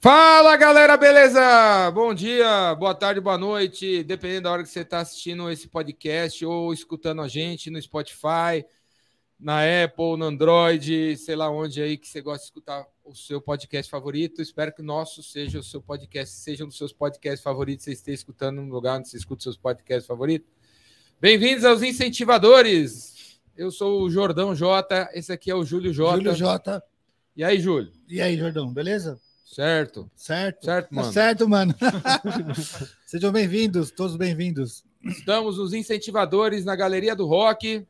Fala galera, beleza? Bom dia, boa tarde, boa noite, dependendo da hora que você está assistindo esse podcast ou escutando a gente no Spotify, na Apple, no Android, sei lá onde aí que você gosta de escutar o seu podcast favorito. Espero que o nosso seja o seu podcast, seja um dos seus podcasts favoritos, você esteja escutando no lugar onde você escuta os seus podcasts favoritos. Bem-vindos aos incentivadores. Eu sou o Jordão Jota, esse aqui é o Júlio Jota. Júlio Jota. E aí, Júlio? E aí, Jordão, beleza? Certo. Certo? Certo, Tá mano. certo, mano. Sejam bem-vindos, todos bem-vindos. Estamos nos incentivadores na Galeria do Rock,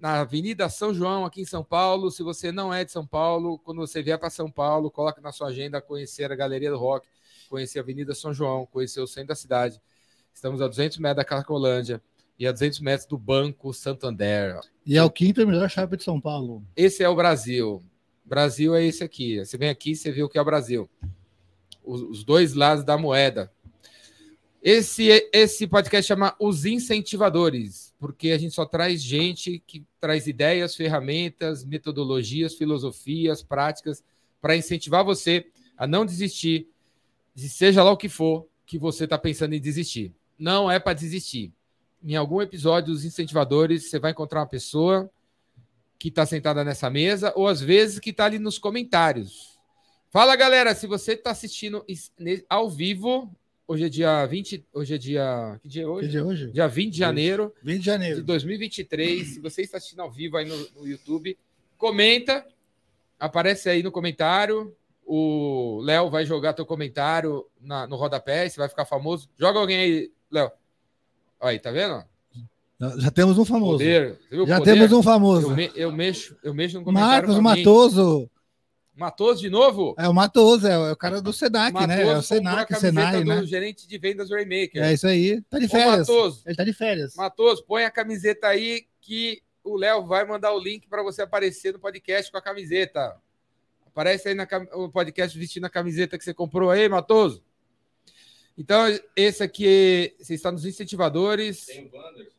na Avenida São João, aqui em São Paulo. Se você não é de São Paulo, quando você vier para São Paulo, coloque na sua agenda conhecer a Galeria do Rock, conhecer a Avenida São João, conhecer o centro da cidade. Estamos a 200 metros da Cracolândia e a 200 metros do Banco Santander. E é o quinto melhor shopping de São Paulo. Esse é o Brasil. Brasil é esse aqui. Você vem aqui, você vê o que é o Brasil. Os, os dois lados da moeda. Esse, esse podcast chama Os Incentivadores, porque a gente só traz gente que traz ideias, ferramentas, metodologias, filosofias, práticas para incentivar você a não desistir, de seja lá o que for que você está pensando em desistir. Não é para desistir. Em algum episódio dos incentivadores, você vai encontrar uma pessoa que está sentada nessa mesa, ou às vezes que está ali nos comentários. Fala, galera, se você está assistindo ao vivo, hoje é dia 20, hoje é dia, que dia é hoje? Que dia é hoje? Dia 20 de janeiro 20 de janeiro. de 2023. Se você está assistindo ao vivo aí no, no YouTube, comenta, aparece aí no comentário. O Léo vai jogar teu comentário na, no rodapé, você vai ficar famoso. Joga alguém aí, Léo. Aí, tá vendo? Já temos um famoso. Poder. Já poder? temos um famoso. Eu, me- eu mexo, eu mexo no comentário. Marcos. Matoso. Matoso de novo? É o Matoso, é o é o cara do Senac, né? É o Matoso Senac, Senai, do né? gerente de vendas Raymaker. É isso aí. Tá de Ô, férias. Matoso, Ele tá de férias. Matoso, põe a camiseta aí que o Léo vai mandar o link para você aparecer no podcast com a camiseta. Aparece aí no podcast vestindo a camiseta que você comprou aí, Matoso. Então, esse aqui, você está nos incentivadores. Tem o Wanderson.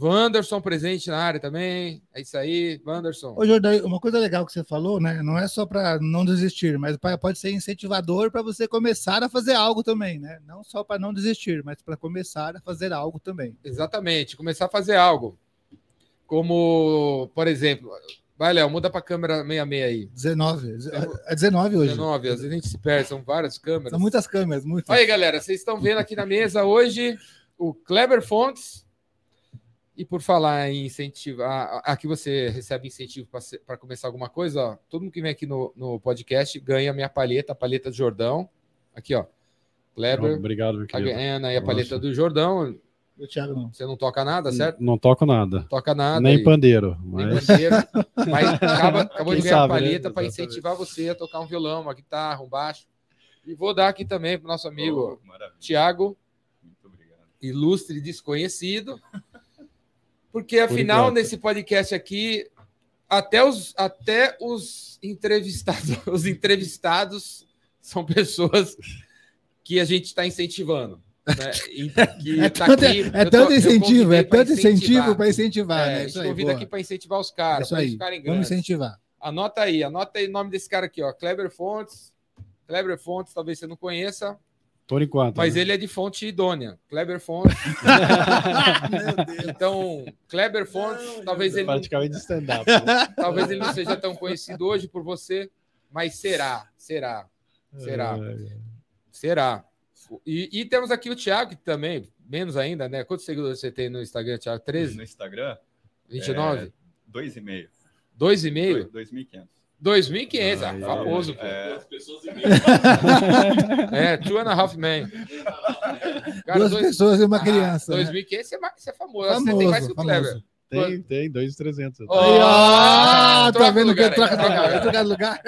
Wanderson presente na área também. É isso aí, Wanderson. Ô, Jordão, uma coisa legal que você falou, né? Não é só para não desistir, mas pode ser incentivador para você começar a fazer algo também, né? Não só para não desistir, mas para começar a fazer algo também. Exatamente, começar a fazer algo. Como, por exemplo, vai, Léo, muda para a câmera 66 aí. 19. É 19 hoje. 19, às vezes a gente se perde, são várias câmeras. São muitas câmeras, muitas. Aí, galera, vocês estão vendo aqui na mesa hoje o Kleber Fontes. E por falar em incentivo, a- a- aqui você recebe incentivo para começar alguma coisa, ó. Todo mundo que vem aqui no, no podcast ganha a minha palheta, a palheta do Jordão. Aqui, ó. Kleber Obrigado, meu tá querido. ganhando aí a Nossa. palheta do Jordão. O Thiago não. Você não toca nada, certo? Não toco nada. Toca nada. Nem aí. pandeiro. Nem Mas bandeira. Mas acaba, acabou de Quem ganhar a sabe, né? palheta para Exatamente. incentivar você a tocar um violão, uma guitarra, um baixo. E vou dar aqui também para o nosso amigo Oh. Tiago, Muito obrigado. ilustre desconhecido. Porque afinal, enquanto. nesse podcast aqui, até os, até os entrevistados, os entrevistados são pessoas que a gente está incentivando. Né? E que É tá tanto, aqui- é tanto tô- eu incentivo, é tanto incentivo para incentivar, É, né? a Isso gente aí, convida boa. aqui para incentivar os caras, Isso para ficarem Vamos grandes. incentivar. Anota aí, anota aí o nome desse cara aqui, ó. Kleber Fontes. Kleber Fontes, talvez você não conheça, por enquanto. mas né? ele é de fonte idônea. Kleber Fontes. Então, Kleber Fontes, talvez ele, não, praticamente stand-up. né? talvez ele não seja tão conhecido hoje por você, mas será, será, será, É, será. E, e temos aqui o Thiago, que também, menos ainda, né? Quantos seguidores você tem no Instagram, Thiago? 13? No Instagram, 29? dois e meio. Dois e meio? Dois- 2.500. 2.500, ah, Ah, famoso, pô. É, É, two and a half man. Cara, Duas dois- pessoas e uma Ah, criança. né? 2.500 você é você é famoso. Você tem mais que o Kleber. Tem, tem, 2,300. Ó, Aí, ó, troca tá o vendo que lugar aí, troca, troca troca, lugar. troca de lugar?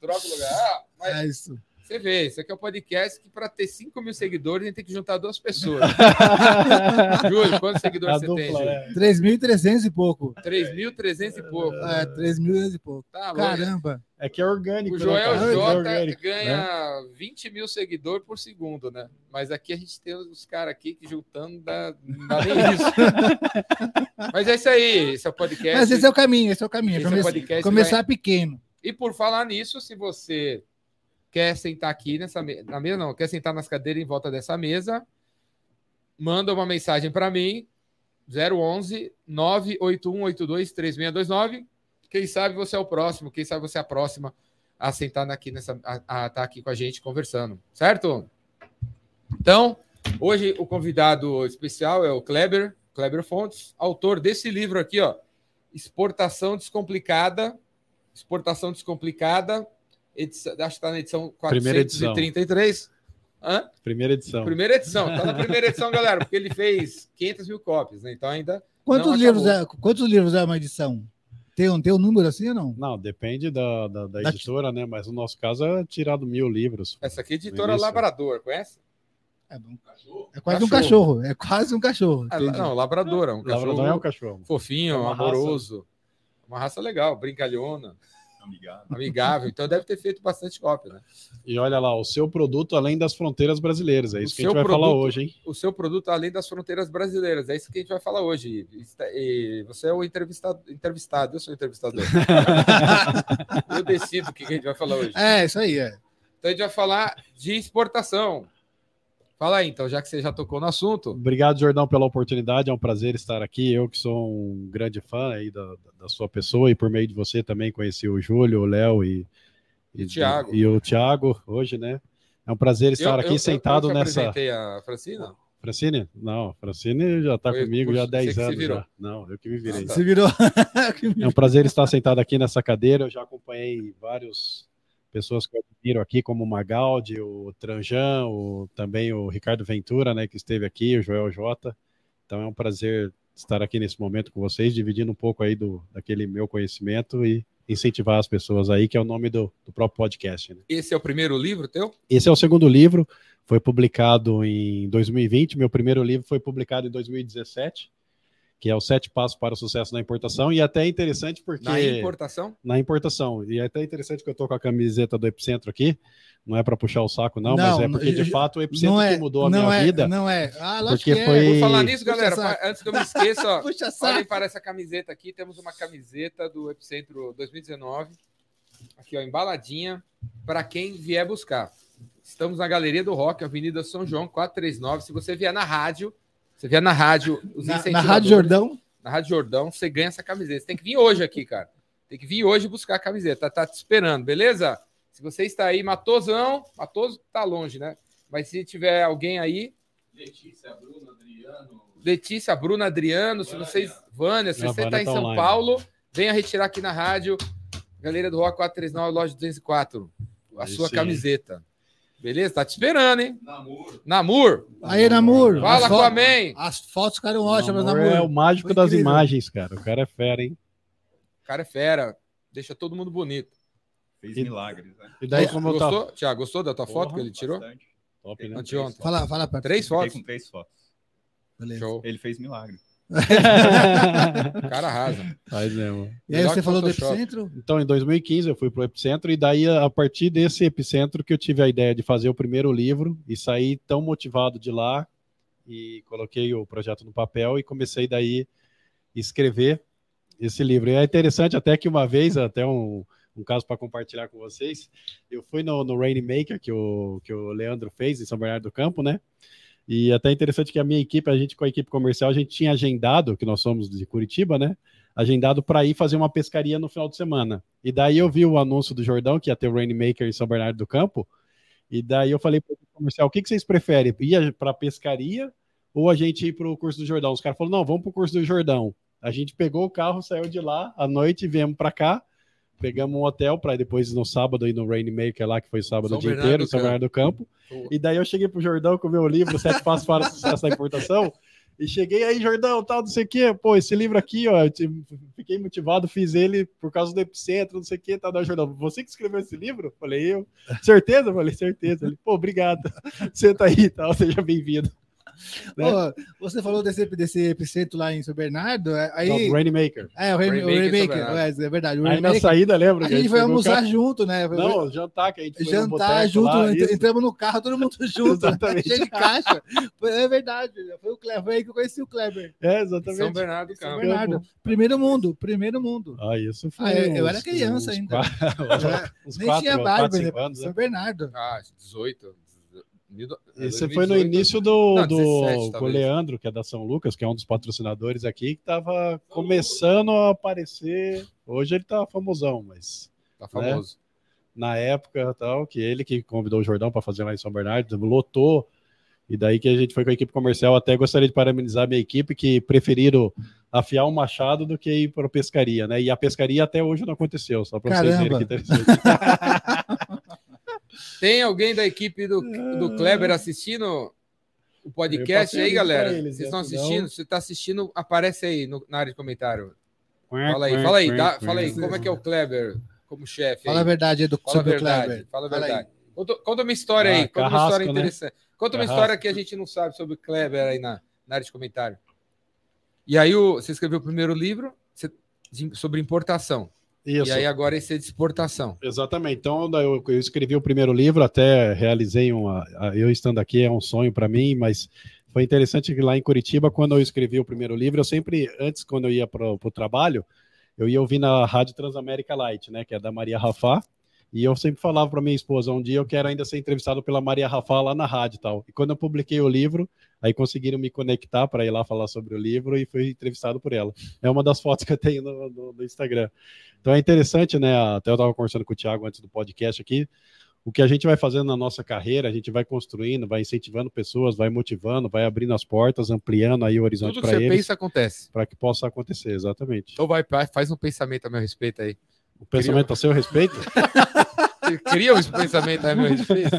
Troca lugar. Ah, mas É isso. Você vê, isso aqui é um podcast que para ter 5 mil seguidores a gente tem que juntar duas pessoas. Júlio, quantos seguidores A você tem, dupla, Júlio? é. 3.300 e pouco. 3.300 e pouco. É, 3.300 e pouco. Tá. Caramba. É que é orgânico. O né, Joel cara? É J orgânico, né? ganha 20 mil seguidores por segundo, né? Mas aqui a gente tem os caras aqui que juntando dá, não dá nem isso. Mas é isso aí, esse é o podcast. Mas esse é o caminho, esse é o caminho. Esse é o podcast começar pequeno. E por falar nisso, se você quer sentar aqui nessa na mesa, não, quer sentar nas cadeiras em volta dessa mesa, manda uma mensagem para mim, 011 98182 3629. Quem sabe você é o próximo, quem sabe você é a próxima a sentar aqui nessa a estar aqui com a gente conversando, certo? Então, hoje o convidado especial é o Kleber, Kleber Fontes, autor desse livro aqui, ó, Exportação Descomplicada, Exportação Descomplicada, edição, acho que está na edição Primeira edição. 433. Hã? Primeira edição. Primeira edição, tá na primeira edição, galera, porque ele fez 500 mil cópias, né? Então ainda Quantos Não, livros é, quantos livros é uma edição? Tem um, tem um número assim ou não? Não, depende da, da, da Da- editora, né? Mas no nosso caso é tirado mil livros. essa aqui é editora. Labrador, conhece? É, bom. É quase um cachorro. É quase um cachorro. Entendi. não, Labrador, é um cachorro Labrador é um cachorro. fofinho, É uma amoroso. Uma raça legal, brincalhona, Amigável. amigável. Então deve ter feito bastante cópia, né? E olha lá, o seu produto além das fronteiras brasileiras. É isso O que a gente seu vai falar produto- hoje, hein? O seu produto além das fronteiras brasileiras. É isso que a gente vai falar hoje. E você é o entrevistado, entrevistado eu sou o entrevistador. eu decido o que a gente vai falar hoje. É, isso aí, é. Então a gente vai falar de exportação. Fala aí, então, já que você já tocou no assunto. Obrigado, Jordão, pela oportunidade. É um prazer estar aqui. Eu que sou um grande fã aí da, da sua pessoa e por meio de você também conheci o Júlio, o Léo e, e, O Thiago. e o Thiago hoje, né? É um prazer estar Eu- aqui eu- sentado eu te nessa. apresentei a Francina? Francine? Não, Francine já está comigo puxa, já há 10 você que se anos. virou. Já. Não, eu que me virei. Ah, tá. Se virou. É um prazer estar sentado aqui nessa cadeira. Eu já acompanhei várias pessoas que eu admiro aqui, como o Magaldi, o Tranjan, o, também o Ricardo Ventura, né, que esteve aqui, o Joel Jota. Então é um prazer estar aqui nesse momento com vocês, dividindo um pouco aí do, daquele meu conhecimento e incentivar as pessoas aí, que é o nome do, do próprio podcast. Né? Esse é o primeiro livro teu? Esse é o segundo livro, foi publicado em 2020. Meu primeiro livro foi publicado em 2017, que é o Sete Passos para o Sucesso na Importação. E até é interessante porque. Na importação? na importação. E é até interessante que eu tô com a camiseta do Epicentro aqui. Não é para puxar o saco, não, mas Não, é porque de eu- fato o Epicentro Não é, que mudou a não minha é, vida. Não é. Ah, lógico Porque que é. foi- Por falar nisso, Puxa galera, saco. antes que eu me esqueça, ó, Puxa olhem para essa camiseta aqui. Temos uma camiseta do Epicentro 2019. Aqui, ó, embaladinha, para quem vier buscar. Estamos na Galeria do Rock, Avenida São João, 439. Se você vier na rádio, você vier na rádio, os Na, na Rádio Jordão. na Rádio Jordão, você ganha essa camiseta. Você tem que vir hoje aqui, cara. Tem que vir hoje buscar a camiseta. Tá, tá te esperando, beleza? Se você está aí, Matosão, Matoso tá longe, né? Mas se tiver alguém aí, Letícia, Bruno, Adriano. Letícia, Bruna, Adriano, se vocês. Vânia, se A você está em tá São online. Paulo, venha retirar aqui na rádio. Galeria do Rock 439, loja 204. A Aí sua sim. camiseta. Beleza? Tá te esperando, hein? Namoro. Namur, Aí, Namur. fala as com a man. As fotos ficaram ótimas, Namor Namur. é o mágico Foi das incrível. imagens, cara. O cara é fera, hein? O cara é fera. Deixa todo mundo bonito. Fez E- milagres, né? E daí, como eu tava. Gostou? Tiago, gostou da tua foto Porra, que ele tirou? Bastante. Top, né? Anteontem. Fala, fala pra Três Fiquei fotos. com três fotos. Beleza. Show. Ele fez milagre. O cara arrasa. Faz mesmo. E aí Melhor você falou do Photoshop. Epicentro? Então, em 2015, eu fui pro Epicentro, e daí, a partir desse Epicentro, que eu tive a ideia de fazer o primeiro livro, e saí tão motivado de lá, e coloquei o projeto no papel, e comecei daí a escrever esse livro. E é interessante até que uma vez, até um, um caso para compartilhar com vocês, eu fui no, no Rainmaker, que o, que o Leandro fez, em São Bernardo do Campo, né? E até interessante que a minha equipe, a gente com a equipe comercial, a gente tinha agendado, que nós somos de Curitiba, né? Agendado para ir fazer uma pescaria no final de semana. E daí eu vi o anúncio do Jordão, que ia ter o Rainmaker em São Bernardo do Campo. E daí eu falei para o comercial: o que, que vocês preferem? Ir para pescaria ou a gente ir para o curso do Jordão? Os caras falaram: não, vamos para o curso do Jordão. A gente pegou o carro, saiu de lá à noite viemos para cá. Pegamos um hotel para depois no sábado ir no Rainmaker lá, que foi sábado São o dia Bernardo inteiro, São. Bernardo do Campo. E daí eu cheguei pro Jordão com o meu livro, Sete Passos para o Sucesso da Importação. E cheguei aí, Jordão, tal, não sei o quê. Pô, esse livro aqui, ó, fiquei motivado, fiz ele por causa do Epicentro, não sei o quê, tal. Daí, Jordão, você que escreveu esse livro? Falei, eu. Certeza? Falei, certeza. Ele, pô, obrigado. Senta aí, tal, seja bem-vindo. Né? Ô, você falou desse, desse epicentro lá em São Bernardo, é- aí... Não, Rainmaker. É, o Rain- o Rainmaker São Rainmaker, é, é verdade. O Aí na saída, lembra? a gente foi o almoçar carro- junto, né? Foi- Não, jantar que a gente foi jantar junto, lá, entramos no carro, todo mundo junto, né? Cheio de caixa. Foi- É verdade, foi o Kleber, foi aí que eu conheci o Kleber. É, São exatamente. Bernardo do São Campo. Bernardo. Primeiro mundo, primeiro mundo. Ah, isso foi. Ah, eu- eu era uns- criança uns ainda. quatro- uns Nem quatro- tinha barba, cinco né? anos, né? São Bernardo. Ah, 18. Do- Esse 2018. foi no início do, Não, do 17 com o talvez. Leandro, que é da São Lucas, que é um dos patrocinadores aqui, que estava começando a aparecer. Hoje ele tá famosão, mas Tá famoso. na época tal, que ele que convidou o Jordão para fazer lá em São Bernardo, lotou. E daí que a gente foi com a equipe comercial. Até gostaria de parabenizar a minha equipe que preferiram afiar um machado do que ir para pescaria, né? E a pescaria até hoje não aconteceu, só para vocês verem que interessante. Tem alguém da equipe do, do Kleber assistindo o podcast aí, o galera? eles, Vocês estão né? Assistindo? Se tá assistindo, aparece aí no- na área de comentário. Fala aí, fala aí, dá- fala aí, como é que é o Kleber como chefe? Fala a verdade aí do, Fala a sobre o verdade, Kleber. fala a verdade. Conta, conta uma história Ah, aí, conta uma história né? interessante. Conta uma Carrasco. história que a gente não sabe sobre o Kleber aí na, na área de comentário. E aí o, você escreveu o primeiro livro sobre importação. Isso. E aí agora esse é de exportação. Exatamente. Então, eu, eu escrevi o primeiro livro, até realizei uma. Eu estando aqui é um sonho para mim, mas foi interessante que lá em Curitiba, quando eu escrevi o primeiro livro, eu sempre, antes, quando eu ia para o trabalho, eu ia ouvir na Rádio Transamérica Light, né, que é da Maria Rafá, e eu sempre falava para minha esposa, um dia eu quero ainda ser entrevistado pela Maria Rafá lá na rádio e tal. E quando eu publiquei o livro, aí conseguiram me conectar para ir lá falar sobre o livro e fui entrevistado por ela. É uma das fotos que eu tenho no, no- no Instagram. Então é interessante, né? Até eu estava conversando com o Thiago antes do podcast aqui. O que a gente vai fazendo na nossa carreira, a gente vai construindo, vai incentivando pessoas, vai motivando, vai abrindo as portas, ampliando aí o horizonte Tudo que para você eles, pensa acontece. para que possa acontecer, exatamente. Então vai, faz um pensamento a meu respeito aí. O pensamento a seu respeito? Cria um pensamento a meu respeito.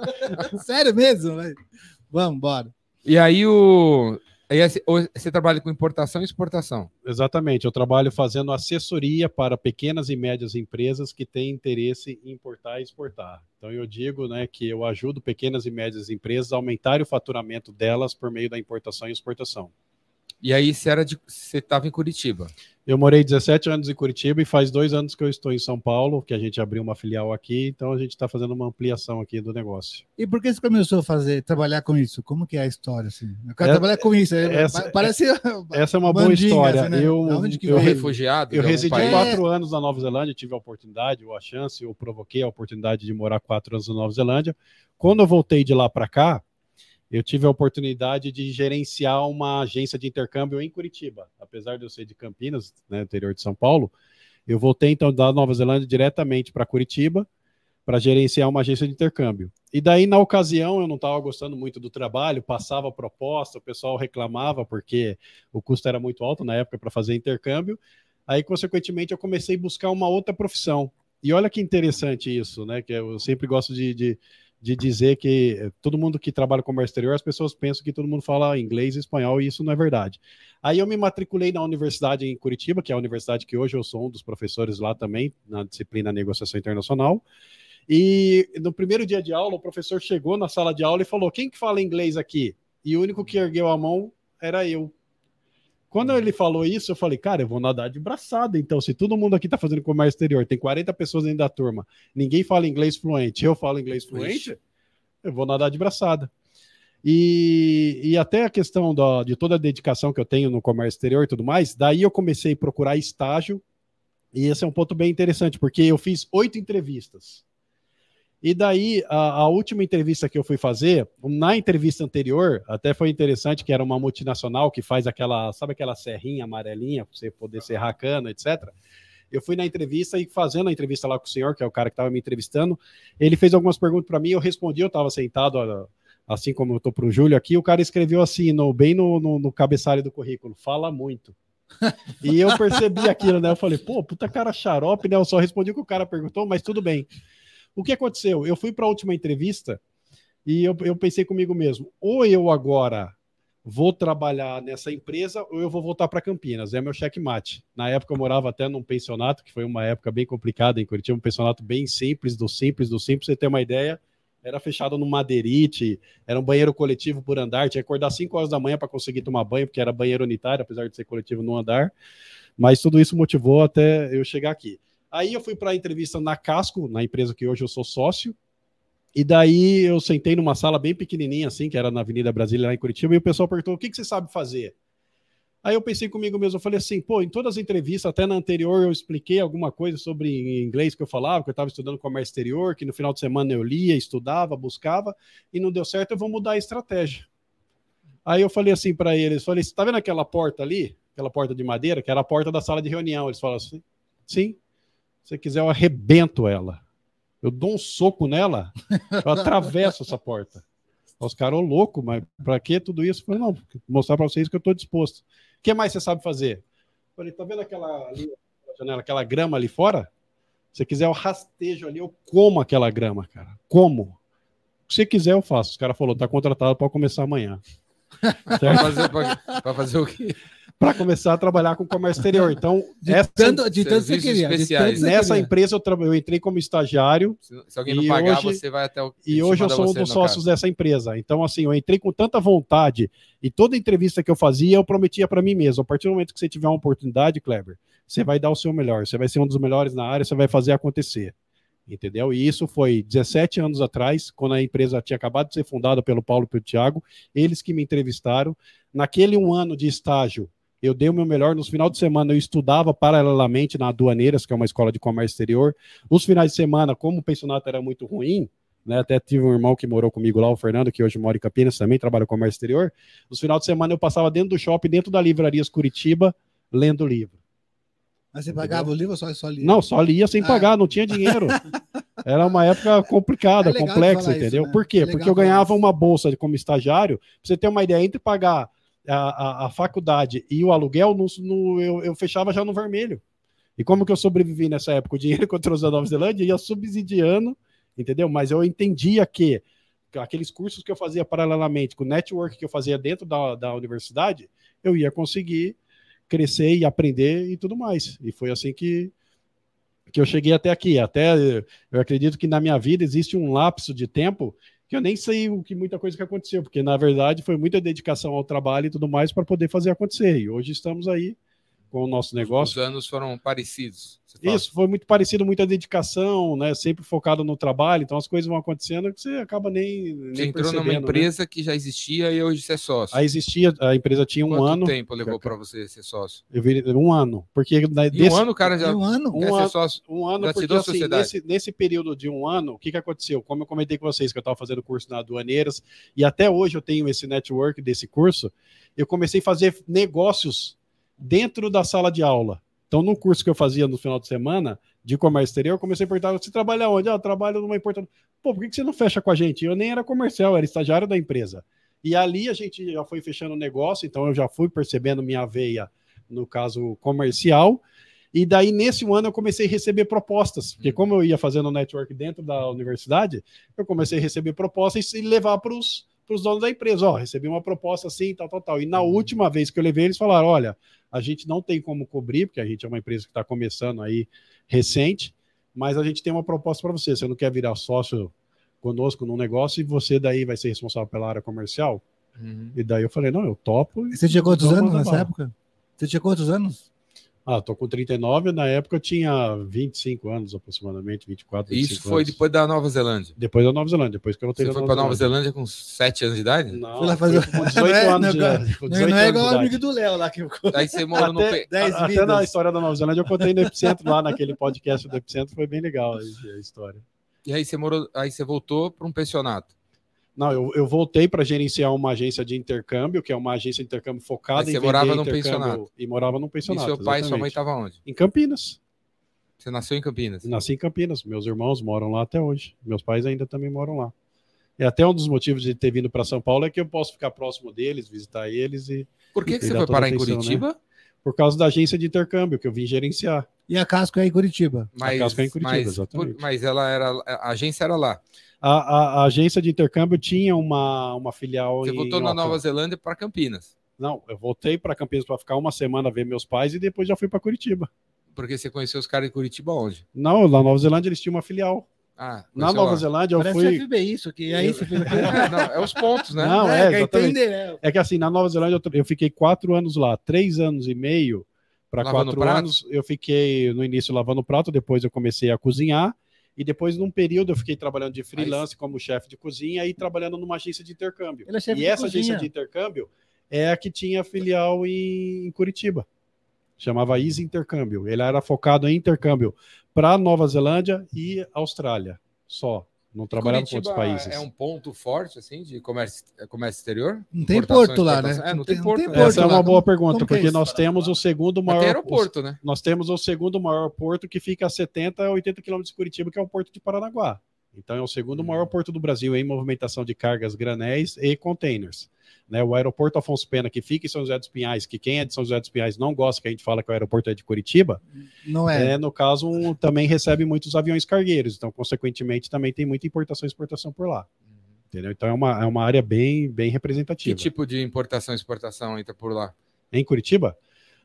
Sério mesmo? velho? Vamos, bora. E aí o. Aí você trabalha com importação e exportação. Exatamente, eu trabalho fazendo assessoria para pequenas e médias empresas que têm interesse em importar e exportar. Então eu digo né, que eu ajudo pequenas e médias empresas a aumentarem o faturamento delas por meio da importação e exportação. E aí você era de. Você estava em Curitiba. Eu morei 17 anos em Curitiba e faz dois anos que eu estou em São Paulo, que a gente abriu uma filial aqui, então a gente está fazendo uma ampliação aqui do negócio. E por que você começou a fazer, trabalhar com isso? Como que é a história? Assim? Eu quero É- trabalhar com isso. é- essa- parece. Essa é uma boa história. assim, né? Eu, Da onde que eu, refugiado. eu residi país. quatro anos na Nova Zelândia, tive a oportunidade, ou a chance, eu provoquei a oportunidade de morar quatro anos na Nova Zelândia. Quando eu voltei de lá para cá, eu tive a oportunidade de gerenciar uma agência de intercâmbio em Curitiba. Apesar de eu ser de Campinas, né, interior de São Paulo, eu voltei então da Nova Zelândia diretamente para Curitiba para gerenciar uma agência de intercâmbio. E daí, na ocasião, eu não estava gostando muito do trabalho, passava proposta, o pessoal reclamava porque o custo era muito alto na época para fazer intercâmbio. Aí, consequentemente, eu comecei a buscar uma outra profissão. E olha que interessante isso, né? Que eu sempre gosto de, de, de dizer que eh, todo mundo que trabalha com comércio exterior, as pessoas pensam que todo mundo fala inglês e espanhol, e isso não é verdade. Aí eu me matriculei na universidade em Curitiba, que é a universidade que hoje eu sou um dos professores lá também, na disciplina Negociação Internacional. E no primeiro dia de aula, o professor chegou na sala de aula e falou: Quem que fala inglês aqui? E o único que ergueu a mão era eu. Quando ele falou isso, eu falei, cara, eu vou nadar de braçada. Então, se todo mundo aqui tá fazendo comércio exterior, tem 40 pessoas dentro da turma, ninguém fala inglês fluente, eu falo inglês fluente, eu vou nadar de braçada. E, e até a questão da, de toda a dedicação que eu tenho no comércio exterior e tudo mais, daí eu comecei a procurar estágio, e esse é um ponto bem interessante, porque eu fiz oito entrevistas. E daí, a, a última entrevista que eu fui fazer, na entrevista anterior, até foi interessante que era uma multinacional que faz aquela, sabe aquela serrinha amarelinha, para você poder serrar a etc. Eu fui na entrevista e fazendo a entrevista lá com o senhor, que é o cara que estava me entrevistando, ele fez algumas perguntas para mim, eu respondi, eu estava sentado, assim como eu estou para o Júlio aqui, o cara escreveu assim, no, bem no, no, no cabeçalho do currículo, fala muito. e eu percebi aquilo, né? Eu falei, pô, puta cara xarope, né? Eu só respondi o que o cara perguntou, mas tudo bem. O que aconteceu? Eu fui para a última entrevista e eu, eu pensei comigo mesmo: ou eu agora vou trabalhar nessa empresa ou eu vou voltar para Campinas. É meu checkmate. Na época eu morava até num pensionato, que foi uma época bem complicada em Curitiba, um pensionato bem simples, do simples, do simples. Você ter uma ideia, Era fechado no madeirite, era um banheiro coletivo por andar, tinha que acordar 5 horas da manhã para conseguir tomar banho, porque era banheiro unitário, apesar de ser coletivo no andar. Mas tudo isso motivou até eu chegar aqui. Aí eu fui para a entrevista na Casco, na empresa que hoje eu sou sócio. E daí eu sentei numa sala bem pequenininha, assim, que era na Avenida Brasília, lá em Curitiba, e o pessoal perguntou: o que, que você sabe fazer? Aí eu pensei comigo mesmo, eu falei assim, pô, em todas as entrevistas, até na anterior eu expliquei alguma coisa sobre inglês que eu falava, que eu estava estudando comércio exterior, que no final de semana eu lia, estudava, buscava, e não deu certo, eu vou mudar a estratégia. Aí eu falei assim para eles, falei, você tá vendo aquela porta ali? Aquela porta de madeira, que era a porta da sala de reunião. Eles falaram assim, sim, se você quiser eu arrebento ela. Eu dou um soco nela, eu atravesso essa porta. Os caras, ô louco, mas para que tudo isso? Eu falei, não, mostrar para vocês que eu estou disposto. O que mais você sabe fazer? Eu falei, tá vendo aquela ali, janela, aquela grama ali fora? Se você quiser, eu rastejo ali, eu como aquela grama, cara. Como? Se você quiser, eu faço. Os caras falaram, tá contratado para começar amanhã. Para fazer, pra fazer o quê? Para começar a trabalhar com comércio exterior. Então, De essa, tanto, de tanto você queria. de tanto você nessa queria. empresa eu, tra- eu entrei como estagiário Se, se alguém não pagar, hoje- você vai até o. E hoje eu sou um dos sócios caso. dessa empresa. Então, assim, eu entrei com tanta vontade e toda entrevista que eu fazia, eu prometia para mim mesmo. A partir do momento que você tiver uma oportunidade, Kleber, você vai dar o seu melhor. Você vai ser um dos melhores na área, você vai fazer acontecer. Entendeu? E isso foi 17 anos atrás, quando a empresa tinha acabado de ser fundada pelo Paulo e pelo Thiago. Eles que me entrevistaram. Naquele um ano de estágio, eu dei o meu melhor. Nos finais de semana, eu estudava paralelamente na Aduaneiras, que é uma escola de comércio exterior. Os finais de semana, como o pensionato era muito ruim, né, até tive um irmão que morou comigo lá, o Fernando, que hoje mora em Campinas, também trabalha com comércio exterior. Nos finais de semana eu passava dentro do shopping, dentro da Livrarias Curitiba, lendo livro. Mas você pagava o livro ou só, só lia? Não, só lia sem Ah. pagar, não tinha dinheiro. Era uma época complicada, É complexa, falar isso, entendeu? né? Por quê? É Porque eu ganhava isso. uma bolsa como estagiário, pra você ter uma ideia, entre pagar a, a, a faculdade e o aluguel, no, no- eu, eu fechava já no vermelho. E como que eu sobrevivi nessa época? O dinheiro que eu trouxe da Nova Zelândia ia subsidiando, entendeu? Mas eu entendia que aqueles cursos que eu fazia paralelamente, com o network que eu fazia dentro da, da universidade, eu ia conseguir crescer e aprender e tudo mais. E foi assim que, que eu cheguei até aqui. Até eu acredito que na minha vida existe um lapso de tempo que eu nem sei o que muita coisa que aconteceu, porque na verdade foi muita dedicação ao trabalho e tudo mais para poder fazer acontecer. E hoje estamos aí com o nosso negócio. Os anos foram parecidos. Isso, foi muito parecido, muita dedicação, né? Sempre focado no trabalho, então as coisas vão acontecendo que você acaba nem, nem Você entrou numa né? empresa que já existia e hoje você é sócio. Aí existia, a empresa tinha um Quanto ano. tempo levou para você ser sócio? Eu vi, um ano. Porque desse- um ano o cara já um ano? um ser ano- sócio. Um ano, Já porque assim, sociedade. nesse, nesse período de um ano, o que, que aconteceu? Como eu comentei com vocês, que eu estava fazendo curso na Aduaneiras, e até hoje eu tenho esse network desse curso, eu comecei a fazer negócios dentro da sala de aula. Então, no curso que eu fazia no final de semana, de comércio exterior, eu comecei a perguntar, você trabalha onde? Ah, eu trabalho numa importadora. Pô, por que você não fecha com a gente? Eu nem era comercial, era estagiário da empresa. E ali a gente já foi fechando o negócio, então eu já fui percebendo minha veia, no caso comercial, e daí, nesse ano, eu comecei a receber propostas, porque como eu ia fazendo network dentro da universidade, eu comecei a receber propostas e levar para os donos da empresa. Ó, recebi uma proposta assim, tal, tal, tal. E na última vez que eu levei, eles falaram: olha, a gente não tem como cobrir, porque a gente é uma empresa que está começando aí recente, mas a gente tem uma proposta para você. Você não quer virar sócio conosco num negócio e você daí vai ser responsável pela área comercial? Uhum. E daí eu falei: não, eu topo. e Você tinha quantos anos nessa levar. época? Você tinha quantos anos? Ah, tô com 39, na época eu tinha 25 anos aproximadamente, 24, 25 Isso foi anos. depois da Nova Zelândia. Depois da Nova Zelândia, depois que eu voltei Você foi para Nova Zelândia com 7 anos de idade? Não, Foi lá fazer- com 18 Não é- anos de não é- idade. Não, 18 não é igual de o amigo do Léo lá que Aí você morou no. Até- Pe- Dez Até vidas. na história da Nova Zelândia eu contei no Epicentro lá naquele podcast do Epicentro, foi bem legal a a história. E aí você morou, aí você voltou para um pensionato. Não, eu, eu voltei para gerenciar uma agência de intercâmbio, que é uma agência de intercâmbio focada Mas em você morava num intercâmbio- pensionato. E morava num E pensionato. seu pai e sua mãe exatamente. estavam onde? Em Campinas. Você nasceu em Campinas. Nasci em Campinas. Meus irmãos moram lá até hoje. Meus pais ainda também moram lá. E até um dos motivos de ter vindo para São Paulo é que eu posso ficar próximo deles, visitar eles e Por que, que E você foi parar em atenção, né? Curitiba? por causa da agência de intercâmbio que eu vim gerenciar. E a Casco é em Curitiba. Mas, Casca é em Curitiba, mas, exatamente. por- mas ela era. A agência era lá. A, a- a agência de intercâmbio tinha uma, uma filial Você em voltou na. Nova Zelândia para Campinas. Não, eu voltei para Campinas para ficar uma semana ver meus pais e depois já fui para Curitiba. Porque você conheceu os caras de Curitiba onde? Não, na Nova Zelândia eles tinham uma filial. Ah, Na Nova lá. Zelândia eu Parece fui. FBI isso aqui. Aí você fica. É, não, é os pontos, né? Não, é, exatamente. entender, né? É que assim, na Nova Zelândia eu eu fiquei quatro anos lá, três anos e meio para quatro prato? anos. Eu fiquei no início lavando prato, depois eu comecei a cozinhar. E depois, num período, eu fiquei trabalhando de freelance como chefe de cozinha e trabalhando numa agência de intercâmbio. Ele é chefe e de essa cozinha. agência de intercâmbio é a que tinha filial em, em Curitiba. Chamava Easy Intercâmbio. Ele era focado em intercâmbio para Nova Zelândia e Austrália. Só. Não trabalhava com outros Curitiba países. É um ponto forte, assim, de comércio, comércio exterior? Não tem porto lá, né? É, não tem porto, né? Essa é lá. uma boa pergunta, como é porque isso? nós temos o segundo maior. tem aeroporto, né? Nós temos o segundo maior porto que fica a 70 a 80 quilômetros de Curitiba, que é o Porto de Paranaguá. Então é o segundo maior porto do Brasil em movimentação de cargas granéis e containers. Né, o aeroporto Afonso Pena, que fica em São José dos Pinhais, que quem é de São José dos Pinhais não gosta que a gente fala que o aeroporto é de Curitiba, Não é. é, no caso, um- também recebe muitos aviões cargueiros. Então, consequentemente, também tem muita importação e exportação por lá. Entendeu? Então é uma, é uma área bem, bem Que representativa. tipo de importação e exportação entra por lá? Em Curitiba,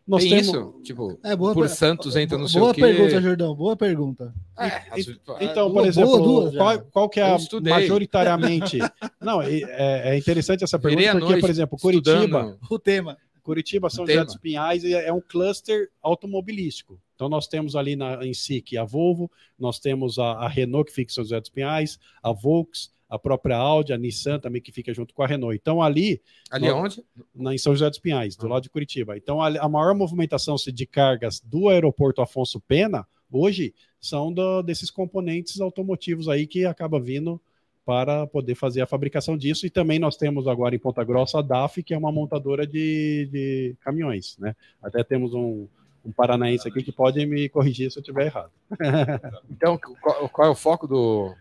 nós tem temos. isso? Tipo, É boa por per- Santos entra no sei Boa o quê. pergunta, Jordão. Boa pergunta. É, as- Então, duas- por exemplo, boa, qual, qual que é Eu a estudei. majoritariamente? Não, é, é- é interessante essa pergunta Virei porque, noite por exemplo, Curitiba, estudando. O tema. Curitiba, São José dos Pinhais é é um cluster automobilístico. Então nós temos ali na, em SIC a Volvo, nós temos a, a Renault que fica em São José dos Pinhais, a Volks, a própria Audi, a Nissan também que fica junto com a Renault. Então ali Ali Não. aonde? na, em São José dos Pinhais, do Ah. lado de Curitiba. Então, a, a maior movimentação de cargas do aeroporto Afonso Pena, hoje, são do- desses componentes automotivos aí que acaba vindo para poder fazer a fabricação disso. E também nós temos agora em Ponta Grossa a DAF, que é uma montadora de, de caminhões. Né? Até temos um, um paranaense aqui que pode me corrigir se eu estiver errado. Então, qual, qual é o foco do,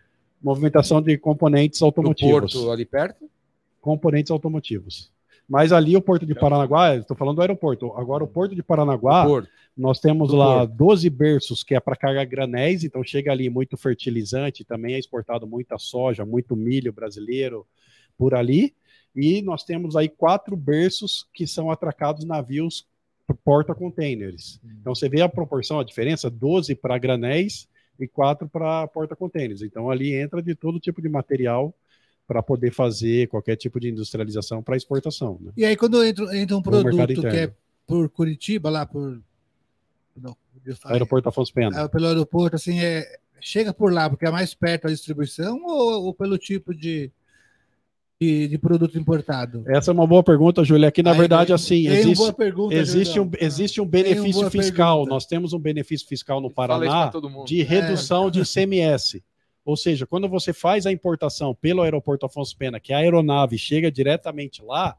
Movimentação de componentes do automotivos. porto ali perto? componentes automotivos. Mas ali o Porto de Paranaguá, estou falando do aeroporto. Agora o Porto de Paranaguá, Porto. nós temos do lá 12 berços que é para carregar granéis, então chega ali muito fertilizante, também é exportado muita soja, muito milho brasileiro por ali. E nós temos aí quatro berços que são atracados navios porta-containers. Então você vê a proporção, a diferença, 12 para granéis e 4 para porta-containers. Então ali entra de todo tipo de material para poder fazer qualquer tipo de industrialização para exportação. Né? E aí, quando entra, entra um produto que é por Curitiba, lá por. Não. Aeroporto Afonso Pena. É, pelo aeroporto, assim, é, chega por lá porque é mais perto a distribuição ou, ou pelo tipo de, de, de produto importado? Essa é uma boa pergunta, Júlia. Aqui, na Aí, tem- verdade, assim, existe, pergunta, existe, um, existe um benefício fiscal. pergunta. Nós temos um benefício fiscal no Paraná de redução de ICMS. Ou seja, quando você faz a importação pelo aeroporto Afonso Pena, que a aeronave chega diretamente lá,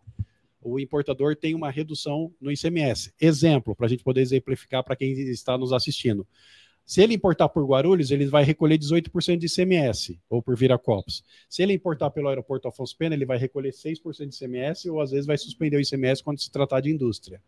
o importador tem uma redução no ICMS. Exemplo, para a gente poder exemplificar para quem está nos assistindo. Se ele importar por Guarulhos, ele vai recolher 18% de ICMS, ou por Viracopos. Se ele importar pelo aeroporto Afonso Pena, ele vai recolher 6% de ICMS, ou às vezes vai suspender o ICMS quando se tratar de indústria.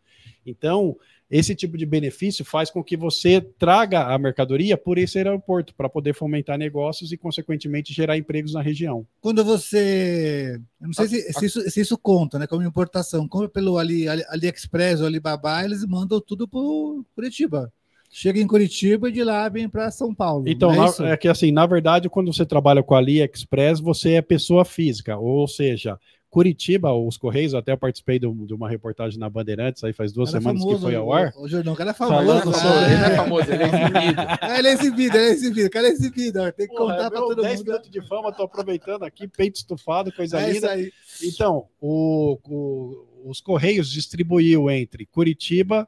Então, esse tipo de benefício faz com que você traga a mercadoria por esse aeroporto, para poder fomentar negócios e, consequentemente, gerar empregos na região. Quando você. Eu não sei se, se isso, se isso conta, né? Como importação. Como pelo Ali, Ali, AliExpress ou Alibaba, eles mandam tudo por Curitiba. Chega em Curitiba e de lá vem para São Paulo. Então, não é na- é que assim, na verdade, quando você trabalha com a AliExpress, você é pessoa física, ou seja, Curitiba, os Correios, até eu participei de, um- de uma reportagem na Bandeirantes, aí faz duas Cara semanas que foi ao ar. O, o Jordão, o cara é famoso. Ele é famoso, ele é exibido. é, ele é exibido, ele é exibido, o cara é exibido. Tem que Porra, contar para todo 10 mundo. minutos de fama, tô aproveitando aqui, peito estufado, coisa É isso linda. aí. Então, o- o- os Correios distribuiu entre Curitiba,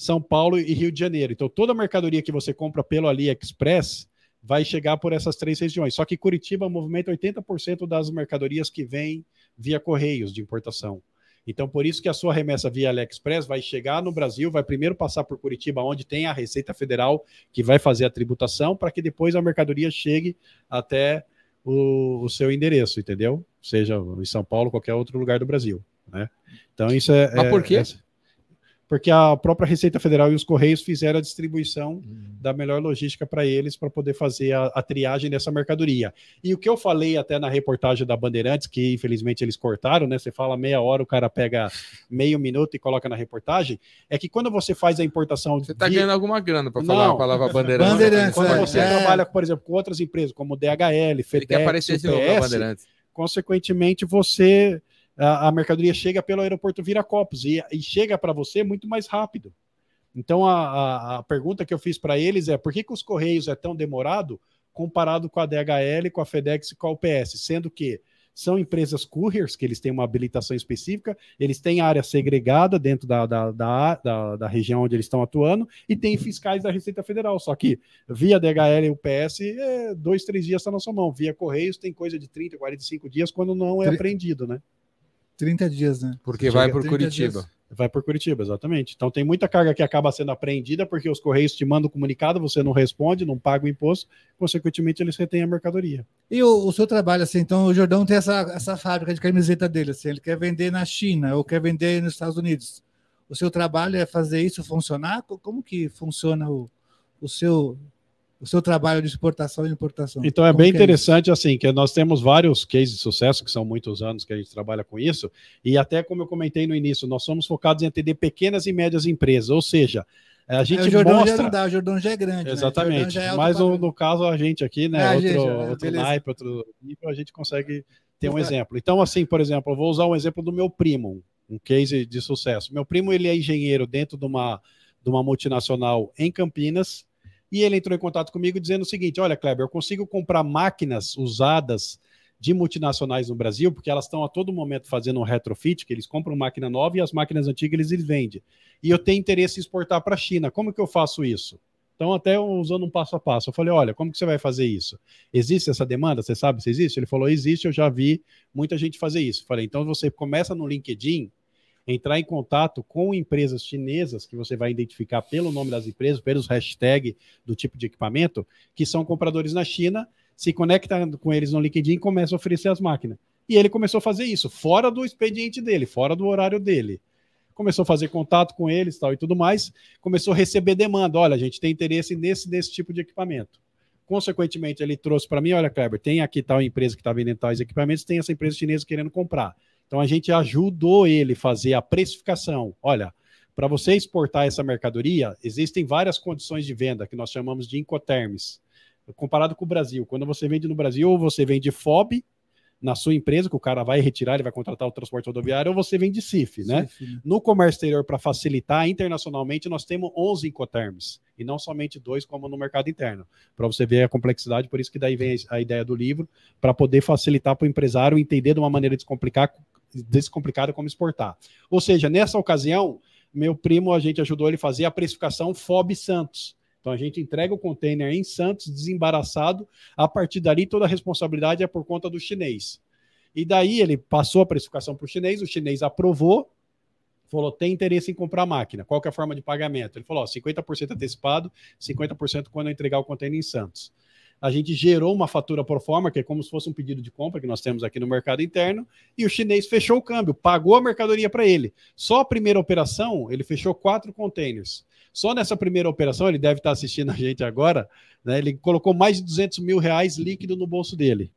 São Paulo e Rio de Janeiro. Então, toda a mercadoria que você compra pelo AliExpress vai chegar por essas três regiões. Só que Curitiba movimenta 80% das mercadorias que vêm via Correios de importação. Então, por isso que a sua remessa via AliExpress vai chegar no Brasil, vai primeiro passar por Curitiba, onde tem a Receita Federal que vai fazer a tributação, para que depois a mercadoria chegue até o, o seu endereço, entendeu? Seja em São Paulo, qualquer outro lugar do Brasil, né? Então isso é. Mas é- por quê? é- porque a própria Receita Federal e os Correios fizeram a distribuição da melhor logística para eles para poder fazer a, a, triagem dessa mercadoria. E o que eu falei até na reportagem da Bandeirantes, que infelizmente eles cortaram, né? Você fala meia hora, o cara pega meio minuto e coloca na reportagem, é que quando você faz a importação. Você está via... ganhando alguma grana para falar a palavra Bandeirantes. Bandeirantes, Quando é, você é. trabalha, por exemplo, com outras empresas, como DHL, Ele quer FedEx, aparecer de novo na Bandeirantes. consequentemente você a, a mercadoria chega pelo aeroporto Viracopos e, e chega para você muito mais rápido. Então a, a, pergunta que eu fiz para eles é por que, que os correios é tão demorado comparado com a DHL, com a FedEx e com a UPS, sendo que são empresas couriers, que eles têm uma habilitação específica, eles têm área segregada dentro da, da, da, da, região onde eles estão atuando, e tem fiscais da Receita Federal. Só que via DHL e UPS, é, dois, três dias está na sua mão. Via Correios tem coisa de 30, 45 dias quando não é apreendido, né? 30 dias, né? Porque vai por 30 Curitiba. dias. Vai por Curitiba, exatamente. Então tem muita carga que acaba sendo apreendida porque os Correios te mandam o comunicado, você não responde, não paga o imposto, consequentemente eles retêm a mercadoria. E o, o seu trabalho, assim, então o Jordão tem essa, essa fábrica de camiseta dele, assim, ele quer vender na China ou quer vender nos Estados Unidos. O seu trabalho é fazer isso funcionar? Co- Como que funciona o, o, seu, o seu trabalho de exportação e importação? Então é Como bem que interessante assim, que nós temos vários cases de sucesso, que são muitos anos que a gente trabalha com isso, e até como eu comentei no início, nós somos focados em atender pequenas e médias empresas, ou seja, a É, gente o Jordão já mostra... não dá, o Jordão já é grande. né? Exatamente. já é Mas no, padrão. no caso, a gente aqui, né? É, a outro gente, é, outro naipe, outro nível, a gente consegue ter um Exato. exemplo. Então, assim, por exemplo, eu vou usar um exemplo do meu primo, um case de sucesso. Meu primo, ele é engenheiro dentro de uma, de uma multinacional em Campinas, e ele entrou em contato comigo dizendo o seguinte: olha, Kleber, eu consigo comprar máquinas usadas de multinacionais no Brasil, porque elas estão a todo momento fazendo um retrofit, que eles compram máquina nova e as máquinas antigas eles vendem. E eu tenho interesse em exportar para a China. Como que eu faço isso? Então, até usando um passo a passo, eu falei: olha, como que você vai fazer isso? Existe essa demanda? Você sabe se existe? Ele falou: existe, eu já vi muita gente fazer isso. Eu falei: então você começa no LinkedIn, entrar em contato com empresas chinesas que você vai identificar pelo nome das empresas, pelos hashtags do tipo de equipamento, que são compradores na China, se conecta com eles no LinkedIn e começa a oferecer as máquinas. E ele começou a fazer isso, fora do expediente dele, fora do horário dele. Começou a fazer contato com eles tal, e tudo mais, começou a receber demanda. Olha, a gente tem interesse nesse, nesse tipo de equipamento. Consequentemente, ele trouxe para mim: olha, Kleber, tem aqui tal empresa que está vendendo tais equipamentos, tem essa empresa chinesa querendo comprar. Então a gente ajudou ele a fazer a precificação. Olha, para você exportar essa mercadoria, existem várias condições de venda que nós chamamos de incoterms. Comparado com o Brasil, quando você vende no Brasil, ou você vende FOB na sua empresa, que o cara vai retirar, ele vai contratar o transporte rodoviário, ou você vende CIF, né? Sim, filho. No comércio exterior, para facilitar internacionalmente, nós temos 11 incoterms, e não somente dois, como no mercado interno. Para você ver a complexidade, por isso que daí vem a ideia do livro, para poder facilitar para o empresário entender de uma maneira descomplicar, descomplicada como exportar. Ou seja, nessa ocasião, meu primo, a gente ajudou ele a fazer a precificação FOB Santos. Então a gente entrega o container em Santos, desembaraçado. A partir dali, toda a responsabilidade é por conta do chinês. E daí ele passou a precificação para o chinês, o chinês aprovou, falou: tem interesse em comprar a máquina. Qual que é a forma de pagamento? Ele falou: ó, 50% antecipado, 50% quando eu entregar o container em Santos. A gente gerou uma fatura por forma, que é como se fosse um pedido de compra que nós temos aqui no mercado interno, e o chinês fechou o câmbio, pagou a mercadoria para ele. Só a primeira operação, ele fechou quatro containers. Só nessa primeira operação, ele deve estar assistindo a gente agora, né, ele colocou mais de 200 mil reais líquido no bolso dele.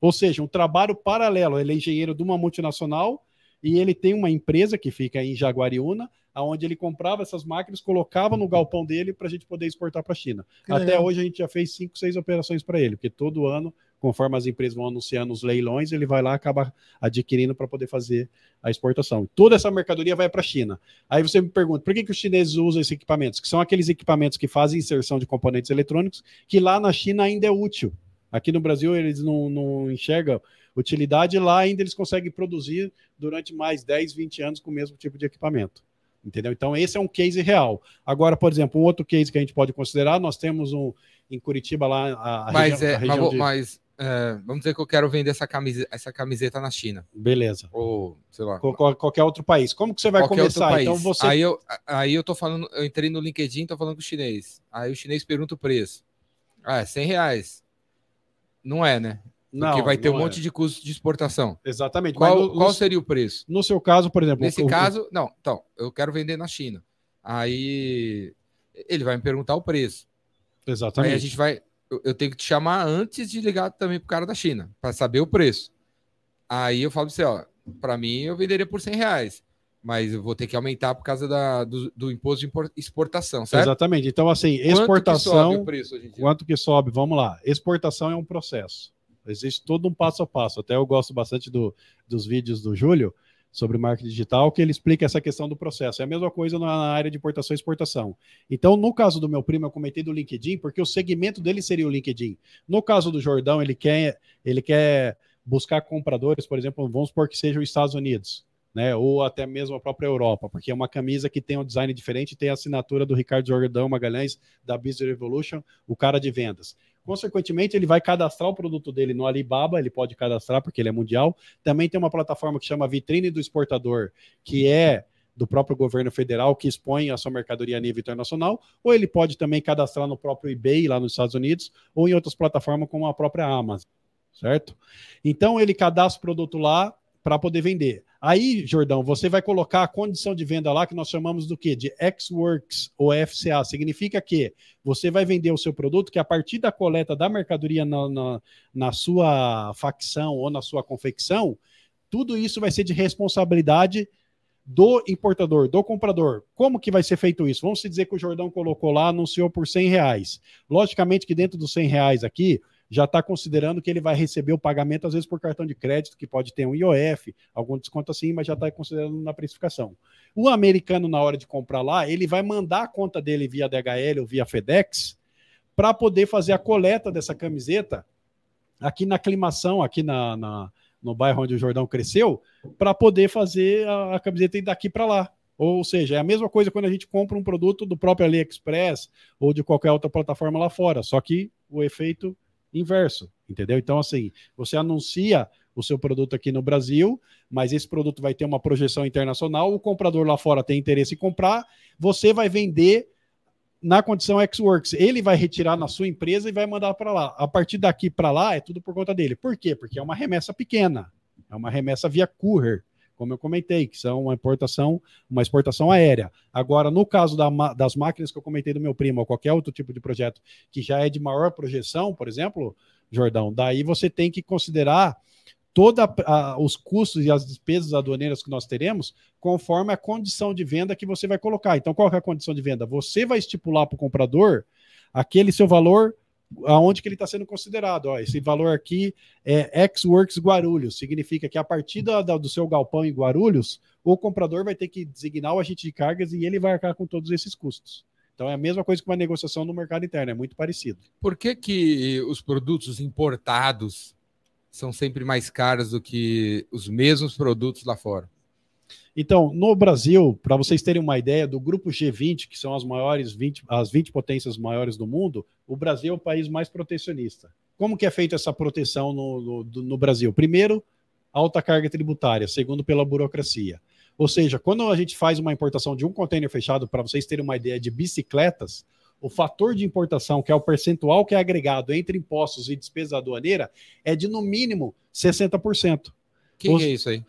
Ou seja, um trabalho paralelo. Ele é engenheiro de uma multinacional e ele tem uma empresa que fica em Jaguariúna, onde ele comprava essas máquinas, colocava no galpão dele para a gente poder exportar para a China. Que Até legal. hoje a gente já fez cinco, seis operações para ele, porque todo ano, conforme as empresas vão anunciando os leilões, ele vai lá e acaba adquirindo para poder fazer a exportação. Toda essa mercadoria vai para a China. Aí você me pergunta, por que, que os chineses usam esses equipamentos? Que são aqueles equipamentos que fazem inserção de componentes eletrônicos, que lá na China ainda é útil. Aqui no Brasil eles não, não enxergam utilidade, lá ainda eles conseguem produzir durante mais 10, 20 anos com o mesmo tipo de equipamento. Entendeu? Então, esse é um case real. Agora, por exemplo, um outro case que a gente pode considerar, nós temos um em Curitiba lá a, a Mas, região, é, a mas, região vou- de... mas, é, vamos dizer que eu quero vender essa camiseta, essa camiseta na China. Beleza. Ou, sei lá. Qual- qual- qualquer outro país. Como que você vai começar? Então você Aí eu, aí eu tô falando, eu entrei no LinkedIn, tô falando com o chinês. Aí o chinês pergunta o preço. Ah, é 100 reais. Não é, né? Porque não vai ter um é. monte de custo de exportação. Exatamente. Qual, no, qual seria o preço? no seu caso, por exemplo, Nesse o- caso, não. Então, eu quero vender na China. Aí ele vai me perguntar o preço. Aí Exatamente. a gente vai. Eu, eu tenho que te chamar antes de ligar também pro cara da China, para saber o preço. Aí eu falo pra você, ó, para mim eu venderia por 100 reais, mas eu vou ter que aumentar por causa da, do, do imposto de exportação, certo? Exatamente. Então, assim, Quanto que sobe exportação. o preço hoje em dia? Quanto que sobe? Vamos lá. Exportação é um processo. Existe todo um passo a passo. Até eu gosto bastante do- dos vídeos do Júlio sobre marketing digital, que ele explica essa questão do processo. É a mesma coisa na área de importação e exportação. Então, no caso do meu primo, eu comentei do LinkedIn, porque o segmento dele seria o LinkedIn. No caso do Jordão, ele quer, ele quer buscar compradores, por exemplo, vamos supor que seja os Estados Unidos. Né, ou até mesmo a própria Europa, porque é uma camisa que tem um design diferente, tem a assinatura do Ricardo Jordão Magalhães, da Business Revolution, o cara de vendas. Consequentemente, ele vai cadastrar o produto dele no Alibaba, ele pode cadastrar porque ele é mundial. Também tem uma plataforma que chama Vitrine do Exportador, que é do próprio governo federal, que expõe a sua mercadoria a nível internacional, ou ele pode também cadastrar no próprio eBay lá nos Estados Unidos, ou em outras plataformas como a própria Amazon, certo? Então ele cadastra o produto lá para poder vender. Aí, Jordão, você vai colocar a condição de venda lá que nós chamamos do quê? De X-Works ou FCA. Significa que você vai vender o seu produto que a partir da coleta da mercadoria na, na, na sua facção ou na sua confecção, tudo isso vai ser de responsabilidade do importador, do comprador. Como que vai ser feito isso? Vamos dizer que o Jordão colocou lá, anunciou por 100 reais. Logicamente que dentro dos 100 reais aqui, já está considerando que ele vai receber o pagamento, às vezes, por cartão de crédito, que pode ter um IOF, algum desconto assim, mas já está considerando na precificação. O americano, na hora de comprar lá, ele vai mandar a conta dele via DHL ou via FedEx para poder fazer a coleta dessa camiseta aqui na aclimação, aqui na, na no bairro onde o Jordão cresceu, para poder fazer a, a camiseta ir daqui para lá. Ou seja, é a mesma coisa quando a gente compra um produto do próprio AliExpress ou de qualquer outra plataforma lá fora, só que o efeito inverso, entendeu? Então, assim, você anuncia o seu produto aqui no Brasil, mas esse produto vai ter uma projeção internacional, o comprador lá fora tem interesse em comprar, você vai vender na condição X-Works. Ele vai retirar na sua empresa e vai mandar para lá. A partir daqui para lá é tudo por conta dele. Por quê? Porque é uma remessa pequena, é uma remessa via courier, como eu comentei, que são uma importação, uma exportação aérea. Agora, no caso da, das máquinas que eu comentei do meu primo, ou qualquer outro tipo de projeto que já é de maior projeção, por exemplo, Jordão, daí você tem que considerar todos os custos e as despesas aduaneiras que nós teremos, conforme a condição de venda que você vai colocar. Então, qual é a condição de venda? Você vai estipular para o comprador aquele seu valor aonde que ele está sendo considerado. Ó, esse valor aqui é X-Works Guarulhos, significa que a partir da, do seu galpão em Guarulhos, o comprador vai ter que designar o agente de cargas e ele vai arcar com todos esses custos. Então é a mesma coisa que uma negociação no mercado interno, é muito parecido. Por que, que os produtos importados são sempre mais caros do que os mesmos produtos lá fora? Então, no Brasil, para vocês terem uma ideia, do grupo G20, que são as maiores 20, as 20 potências maiores do mundo, o Brasil é o país mais protecionista. Como que é feita essa proteção no, no, no Brasil? Primeiro, alta carga tributária, segundo, pela burocracia. Ou seja, quando a gente faz uma importação de um container fechado, para vocês terem uma ideia de bicicletas, o fator de importação, que é o percentual que é agregado entre impostos e despesa aduaneira, é de no mínimo 60%. O que, que é isso aí?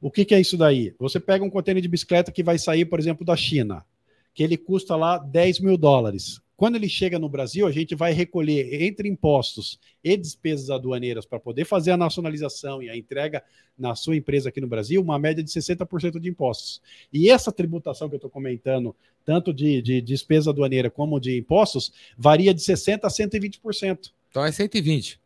O que, que, é isso daí? Você pega um container de bicicleta que vai sair, por exemplo, da China, que ele custa lá 10 mil dólares. Quando ele chega no Brasil, a gente vai recolher entre impostos e despesas aduaneiras para poder fazer a nacionalização e a entrega na sua empresa aqui no Brasil, uma média de 60% de impostos. E essa tributação que eu estou comentando, tanto de, de despesa aduaneira como de impostos, varia de 60% a 120%. Então é 120%.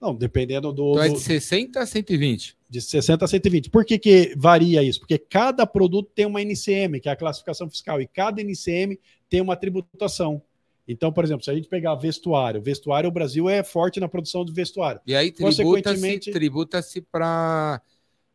Não, dependendo do. Então é de 60 a 120. De 60 a 120. Por que, que varia isso? Porque cada produto tem uma NCM, que é a classificação fiscal, e cada NCM tem uma tributação. Então, por exemplo, se a gente pegar vestuário, vestuário, o Brasil é forte na produção de vestuário. E aí tributa-se tributa para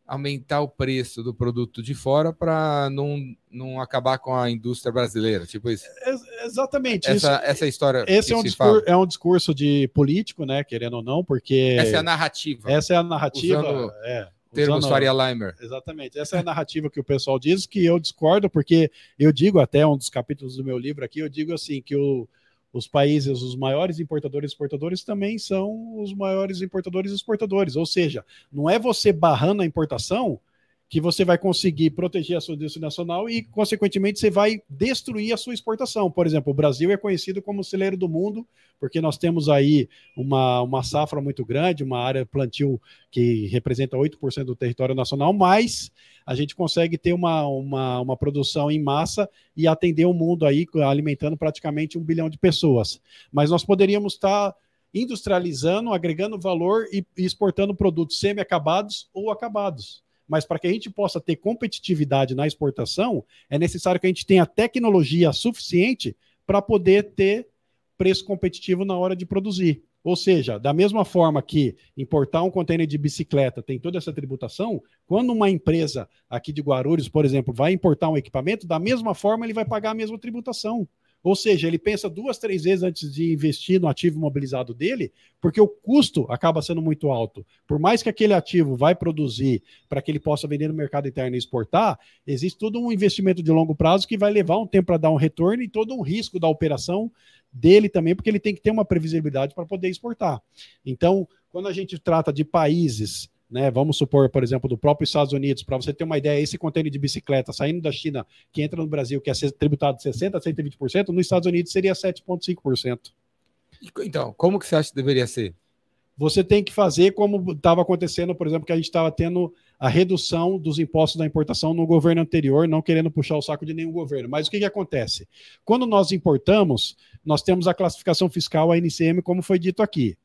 aumentar o preço do produto de fora para não, não acabar com a indústria brasileira, tipo isso. É, exatamente. Essa, isso, essa história. Esse é um, discurso, é um discurso de político, né? Querendo ou não, porque. Essa é a narrativa. Essa é a narrativa. Usando é, termos usando, Faria Limer. Exatamente. Essa é a narrativa que o pessoal diz, que eu discordo, porque eu digo, até um dos capítulos do meu livro aqui, eu digo assim, que o os países, os maiores importadores e exportadores também são os maiores importadores e exportadores. Ou seja, não é você barrando a importação que você vai conseguir proteger a sua indústria nacional e, consequentemente, você vai destruir a sua exportação. Por exemplo, o Brasil é conhecido como o celeiro do mundo, porque nós temos aí uma, uma safra muito grande, uma área plantio que representa 8% do território nacional, mas a gente consegue ter uma, uma, uma produção em massa e atender o mundo aí, alimentando praticamente um bilhão de pessoas. Mas nós poderíamos estar industrializando, agregando valor e, e exportando produtos semi-acabados ou acabados mas para que a gente possa ter competitividade na exportação, é necessário que a gente tenha tecnologia suficiente para poder ter preço competitivo na hora de produzir. Ou seja, da mesma forma que importar um container de bicicleta tem toda essa tributação, quando uma empresa aqui de Guarulhos, por exemplo, vai importar um equipamento, da mesma forma ele vai pagar a mesma tributação. Ou seja, ele pensa duas, três vezes antes de investir no ativo imobilizado dele, porque o custo acaba sendo muito alto. Por mais que aquele ativo vai produzir para que ele possa vender no mercado interno e exportar, existe todo um investimento de longo prazo que vai levar um tempo para dar um retorno e todo um risco da operação dele também, porque ele tem que ter uma previsibilidade para poder exportar. Então, quando a gente trata de países né? Vamos supor, por exemplo, do próprio Estados Unidos, para você ter uma ideia, esse container de bicicleta saindo da China, que entra no Brasil, que é tributado de 60% a 120%, nos Estados Unidos seria 7,5%. Então, como que você acha que deveria ser? Você tem que fazer como estava acontecendo, por exemplo, que a gente estava tendo a redução dos impostos da importação no governo anterior, não querendo puxar o saco de nenhum governo. Mas o que, que acontece? Quando nós importamos, nós temos a classificação fiscal, a NCM, como foi dito aqui.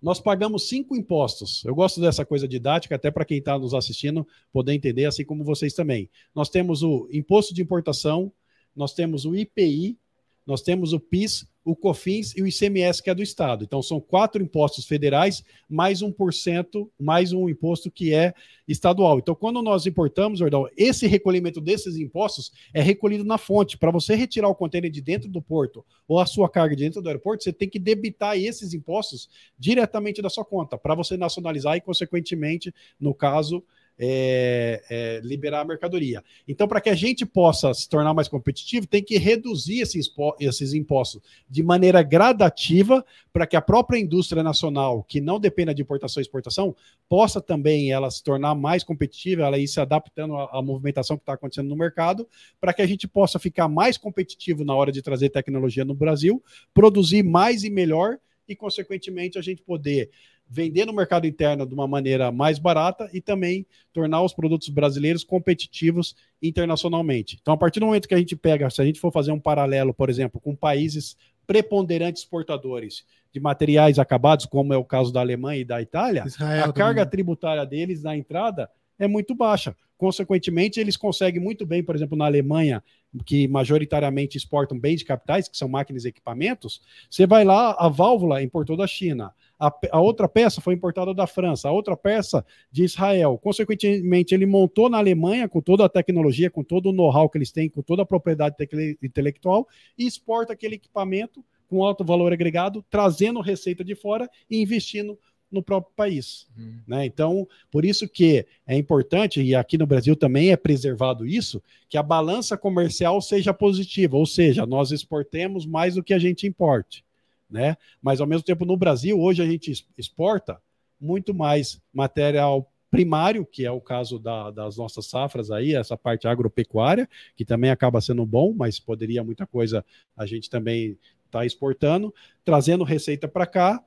Nós pagamos cinco impostos. Eu gosto dessa coisa didática, até para quem está nos assistindo poder entender, assim como vocês também. Nós temos o imposto de importação, nós temos o IPI, nós temos o PIS, o COFINS e o ICMS, que é do Estado. Então, são quatro impostos federais, mais um por cento, mais um imposto que é estadual. Então, quando nós importamos, Jordão, esse recolhimento desses impostos é recolhido na fonte. Para você retirar o contêiner de dentro do porto ou a sua carga de dentro do aeroporto, você tem que debitar esses impostos diretamente da sua conta, para você nacionalizar e, consequentemente, no caso, é, é, liberar a mercadoria. Então, para que a gente possa se tornar mais competitivo, tem que reduzir esses, esses impostos de maneira gradativa, para que a própria indústria nacional, que não dependa de importação e exportação, possa também ela se tornar mais competitiva, ela ir se adaptando à, à movimentação que está acontecendo no mercado, para que a gente possa ficar mais competitivo na hora de trazer tecnologia no Brasil, produzir mais e melhor e, consequentemente, a gente poder vender no mercado interno de uma maneira mais barata e também tornar os produtos brasileiros competitivos internacionalmente. Então, a partir do momento que a gente pega, se a gente for fazer um paralelo, por exemplo, com países preponderantes exportadores de materiais acabados, como é o caso da Alemanha e da Itália, Israel a também. carga tributária deles na entrada é muito baixa. Consequentemente, eles conseguem muito bem, por exemplo, na Alemanha, que majoritariamente exportam bens de capitais, que são máquinas e equipamentos, você vai lá, a válvula importou da China, a, a, outra peça foi importada da França, a outra peça de Israel. Consequentemente, ele montou na Alemanha com toda a tecnologia, com todo o know-how que eles têm, com toda a propriedade intelectual e exporta aquele equipamento com alto valor agregado, trazendo receita de fora e investindo no próprio país. Uhum. Né? Então, por isso que é importante, e aqui no Brasil também é preservado isso, que a balança comercial seja positiva, ou seja, nós exportemos mais do que a gente importe né? Mas ao mesmo tempo no Brasil hoje a gente exporta muito mais material primário, que é o caso da, das nossas safras aí, essa parte agropecuária, que também acaba sendo bom, mas poderia muita coisa a gente também tá exportando, trazendo receita para cá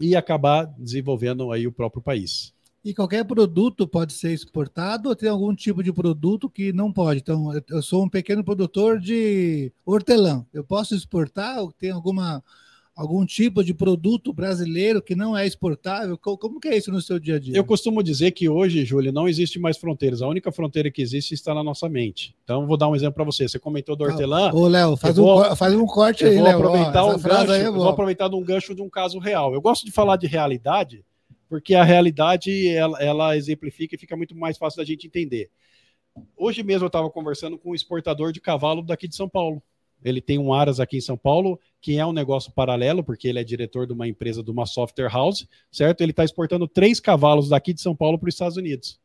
e acabar desenvolvendo aí o próprio país. E qualquer produto pode ser exportado ou tem algum tipo de produto que não pode? Então, eu sou um pequeno produtor de hortelã. Eu posso exportar ou tem alguma algum tipo de produto brasileiro que não é exportável? Como que é isso no seu dia a dia? Eu costumo dizer que hoje, Júlio, não existe mais fronteiras. A única fronteira que existe está na nossa mente. Então, vou dar um exemplo para você. Você comentou do hortelã. Ô, Léo, faz, um, faz um corte aí, Léo. Aproveitar um gancho, é vou aproveitar de um gancho de um caso real. Eu gosto de falar de realidade, porque a realidade ela, ela exemplifica e fica muito mais fácil da gente entender. Hoje mesmo eu estava conversando com um exportador de cavalo daqui de São Paulo. Ele tem um Aras aqui em São Paulo, que é um negócio paralelo, porque ele é diretor de uma empresa, de uma software house, certo? Ele está exportando três cavalos daqui de São Paulo para os Estados Unidos.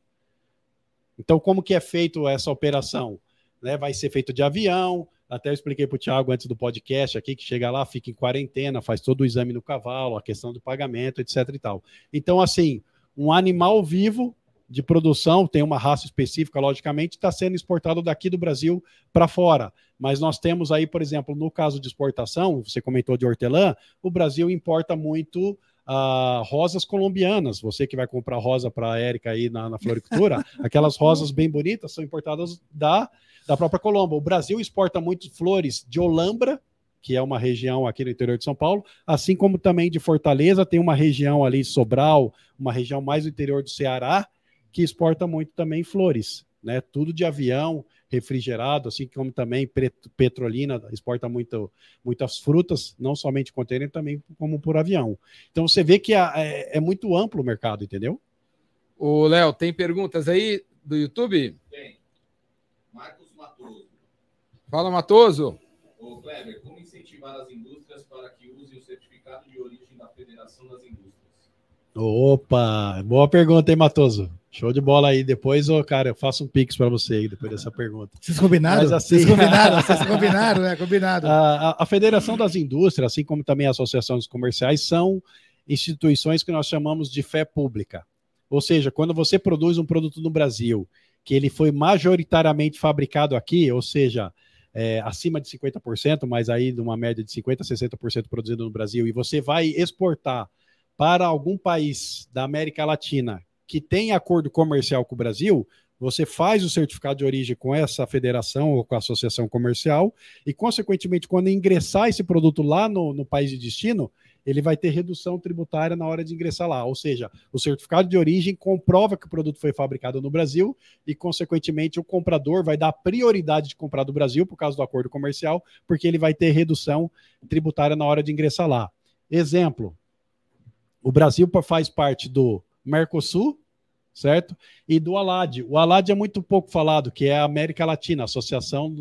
Então, como que é feito essa operação? Né? Vai ser feito de avião, até eu expliquei para o Thiago antes do podcast aqui, que chega lá, fica em quarentena, faz todo o exame no cavalo, a questão do pagamento, etc e tal. Então, assim, um animal vivo de produção, tem uma raça específica, logicamente, está sendo exportado daqui do Brasil para fora. Mas nós temos aí, por exemplo, no caso de exportação, você comentou de hortelã, o Brasil importa muito ah, rosas colombianas. Você que vai comprar rosa para a Érica aí na, na floricultura, aquelas rosas bem bonitas são importadas da, da própria Colômbia. O Brasil exporta muito flores de Olambra, que é uma região aqui no interior de São Paulo, assim como também de Fortaleza, tem uma região ali, Sobral, uma região mais do interior do Ceará, que exporta muito também flores, né? Tudo de avião, refrigerado, assim como também Petrolina exporta muito, muitas frutas, não somente container, também como por avião. Então você vê que é, é muito amplo o mercado, entendeu? O Léo, tem perguntas aí do YouTube? Tem. Marcos Matoso. Fala, Matoso. Ô, Kleber, como incentivar as indústrias para que usem o certificado de origem da Federação das Indústrias? Opa, boa pergunta, hein, Matoso? Show de bola aí. Depois, oh, cara, eu faço um pix para você aí, depois dessa pergunta. Vocês combinaram? Mas, assim... Vocês combinaram, vocês combinaram, né? Combinado. A, a, a Federação das Indústrias, assim como também a Associação dos Comerciais, são instituições que nós chamamos de fé pública. Ou seja, quando você produz um produto no Brasil, que ele foi majoritariamente fabricado aqui, ou seja, é, acima de 50%, mas aí de uma média de 50% a 60% produzido no Brasil, e você vai exportar para algum país da América Latina que tem acordo comercial com o Brasil, você faz o certificado de origem com essa federação ou com a associação comercial, e, consequentemente, quando ingressar esse produto lá no, no, país de destino, ele vai ter redução tributária na hora de ingressar lá. Ou seja, o certificado de origem comprova que o produto foi fabricado no Brasil e, consequentemente, o comprador vai dar prioridade de comprar do Brasil por causa do acordo comercial, porque ele vai ter redução tributária na hora de ingressar lá. Exemplo: o Brasil faz parte do Mercosul, certo? E do ALAD. O ALAD é muito pouco falado, que é a América Latina, Associação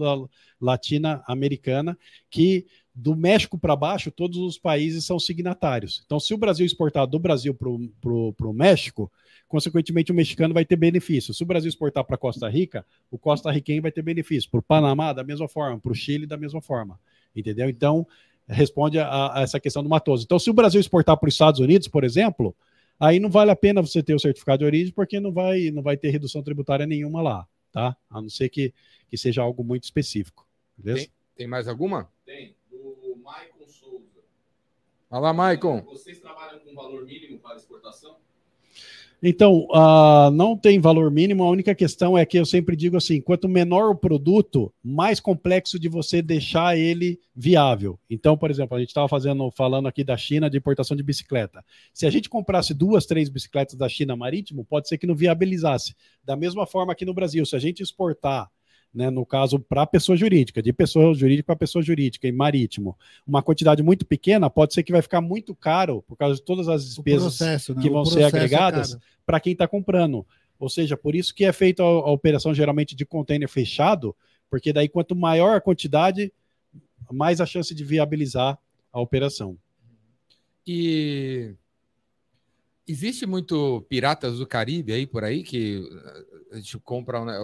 Latina Americana, que do México para baixo, todos os países são signatários. Então, se o Brasil exportar do Brasil para o México, consequentemente o mexicano vai ter benefício. Se o Brasil exportar para Costa Rica, o Costa Riquenho vai ter benefício. Para o Panamá, da mesma forma. Para o Chile, da mesma forma. Entendeu? Então, responde a, a, essa questão do matoso. Então, se o Brasil exportar para os Estados Unidos, por exemplo, aí não vale a pena você ter o certificado de origem, porque não vai, não vai ter redução tributária nenhuma lá, tá? A não ser que, que seja algo muito específico. Beleza? Tem, tem mais alguma? Tem, do Maicon Souza. Fala, Maicon. Vocês trabalham com valor mínimo para exportação? Então, uh, não tem valor mínimo, a única questão é que eu sempre digo assim: quanto menor o produto, mais complexo de você deixar ele viável. Então, por exemplo, a gente estava fazendo, falando aqui da China de importação de bicicleta. Se a gente comprasse duas, três bicicletas da China marítimo, pode ser que não viabilizasse. Da mesma forma aqui no Brasil, se a gente exportar né, no caso, para pessoa jurídica, de pessoa jurídica para pessoa jurídica e marítimo. Uma quantidade muito pequena pode ser que vai ficar muito caro por causa de todas as despesas processo, né? que vão ser é agregadas é para quem está comprando. Ou seja, por isso que é feita a, a, operação geralmente de container fechado, porque daí quanto maior a quantidade, mais a chance de viabilizar a operação. E existe muito piratas do Caribe aí por aí que a gente compra né,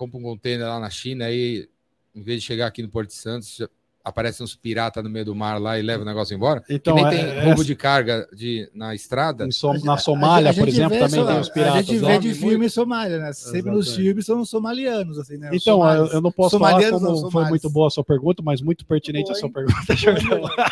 compra um container lá na China aí, em vez de chegar aqui no Porto de Santos, aparecem uns piratas no meio do mar lá e leva o negócio embora. Então, que nem tem é, roubo de carga de, na estrada. Som, na Somália, a, a por exemplo, também tem os piratas. A gente vê de filme muito... Somália, né? Sempre Exatamente. nos filmes são somalianos, assim, né? Então, eu, eu, não posso falar como não, foi muito boa a sua pergunta, mas muito pertinente boa, a sua pergunta.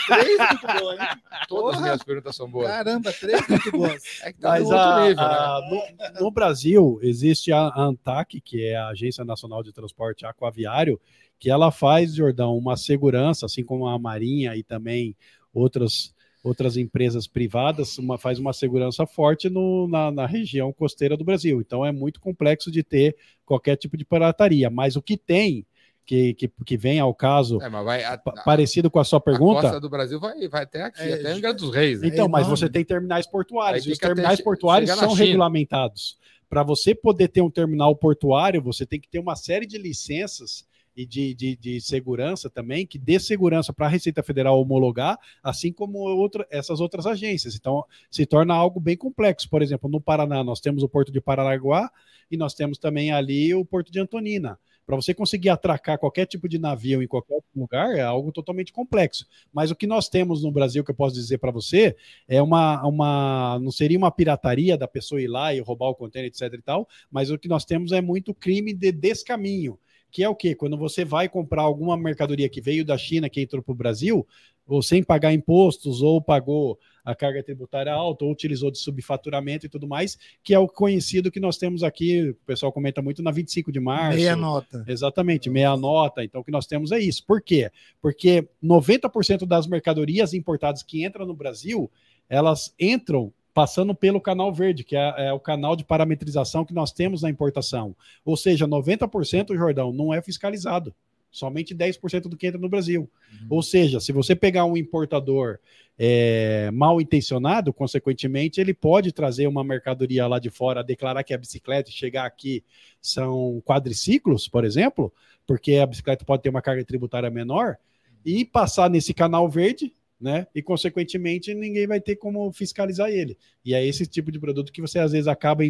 três muito boas, hein? Todas as minhas perguntas são boas. Outro três muito boas. É que tá mas a, nível, a, né? no, no, Brasil, existe a ANTAC, que é a Agência Nacional de Transporte Aquaviário, que ela faz, Jordão, uma segurança, assim como a Marinha e também outras, outras empresas privadas, uma, faz uma segurança forte no, na, na, região costeira do Brasil. Então é muito complexo de ter qualquer tipo de pirataria. Mas o que tem, que, que, que vem ao caso, é, vai, a, parecido com a sua pergunta. A costa do Brasil vai, vai até aqui, é, até Angra dos Reis. Né? Então, é mas você tem terminais portuários, e os terminais portuários são regulamentados. Para você poder ter um terminal portuário, você tem que ter uma série de licenças e de, de, de segurança também, que dê segurança para a Receita Federal homologar, assim como outra, essas outras agências. Então, se torna algo bem complexo. Por exemplo, no Paraná, nós temos o Porto de Paranaguá e nós temos também ali o Porto de Antonina. Para você conseguir atracar qualquer tipo de navio em qualquer lugar é algo totalmente complexo. Mas o que nós temos no Brasil, que eu posso dizer para você, é uma, uma. Não seria uma pirataria da pessoa ir lá e roubar o container, etc e tal, mas o que nós temos é muito crime de descaminho que é o quê? Quando você vai comprar alguma mercadoria que veio da China, que entrou para o Brasil, ou sem pagar impostos, ou pagou a carga tributária alta, ou utilizou de subfaturamento e tudo mais, que é o conhecido que nós temos aqui, o pessoal comenta muito na 25 de março. Meia nota. Exatamente, meia nota. Então, o que nós temos é isso. Por quê? Porque 90% das mercadorias importadas que entram no Brasil, elas entram passando pelo canal verde, que é, é, o canal de parametrização que nós temos na importação. Ou seja, 90%, Jordão, não é fiscalizado. Somente 10% do que entra no Brasil. Uhum. Ou seja, se você pegar um importador é, mal intencionado, consequentemente, ele pode trazer uma mercadoria lá de fora, declarar que é bicicleta e chegar aqui são quadriciclos, por exemplo, porque a bicicleta pode ter uma carga tributária menor, e passar nesse canal verde né? E consequentemente ninguém vai ter como fiscalizar ele. E é esse tipo de produto que você às vezes acaba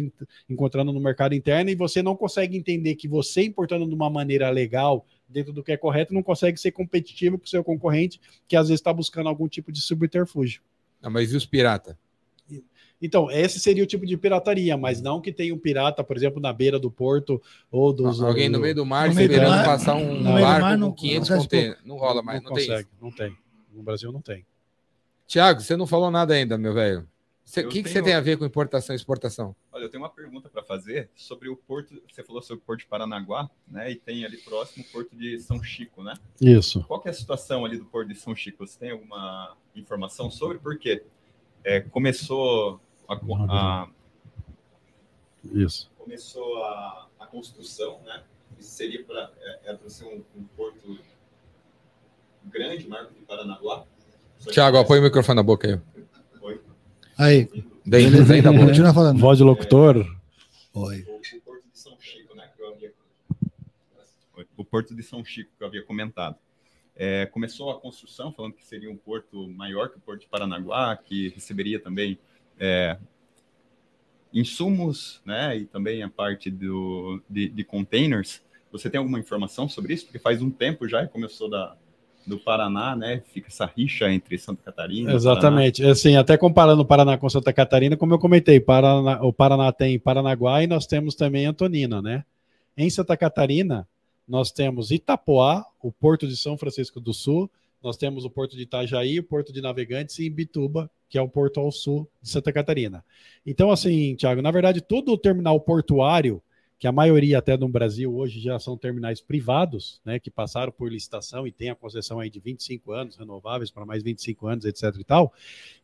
encontrando no mercado interno e você não consegue entender que você importando de uma maneira legal, dentro do que é correto, não consegue ser competitivo com o seu concorrente, que às vezes está buscando algum tipo de subterfúgio. Não, mas e os piratas? Então, esse seria o tipo de pirataria, mas não que tenha um pirata, por exemplo, na beira do porto ou dos. Alguém no meio do mar esperando passar um barco com 500 containers. Não rola mais, não, não consegue, tem. Não tem. No Brasil não tem. Tiago, você não falou nada ainda, meu velho. O que, tenho... que você tem a ver com importação e exportação? Olha, eu tenho uma pergunta para fazer sobre o porto. Você falou sobre o porto de Paranaguá, né? E tem ali próximo o porto de São Chico, né? Isso. Qual é a situação ali do porto de São Chico? Você tem alguma informação sobre por quê? É, começou a, a, Isso. Começou a, a construção, né? Isso seria para é, para ser um, um porto grande, Marco de Paranaguá. Tiago, apoia o microfone na boca aí. Oi. Aí. Bem, bem da boca. Continua falando. Voz de locutor. Oi. O, Porto de São Chico, né? Que eu havia... O Porto de São Chico, que eu havia comentado. É, começou a construção, falando que seria um porto maior que o Porto de Paranaguá, que receberia também é, insumos, né? E também a parte do, de, de containers. Você tem alguma informação sobre isso? Porque faz um tempo já e começou da, do Paraná, né? Fica essa rixa entre Santa Catarina. Exatamente. Assim, até comparando o Paraná com Santa Catarina, como eu comentei, Paraná, o Paraná tem Paranaguá e nós temos também Antonina, né? Em Santa Catarina, nós temos Itapoá, o Porto de São Francisco do Sul, nós temos o Porto de Itajaí, o Porto de Navegantes e Imbituba, que é o porto ao sul de Santa Catarina. Então, assim, Tiago, na verdade, todo o terminal portuário que a maioria até no Brasil hoje já são terminais privados, né, que passaram por licitação e tem a concessão aí de 25 anos, renováveis para mais 25 anos, etc e tal,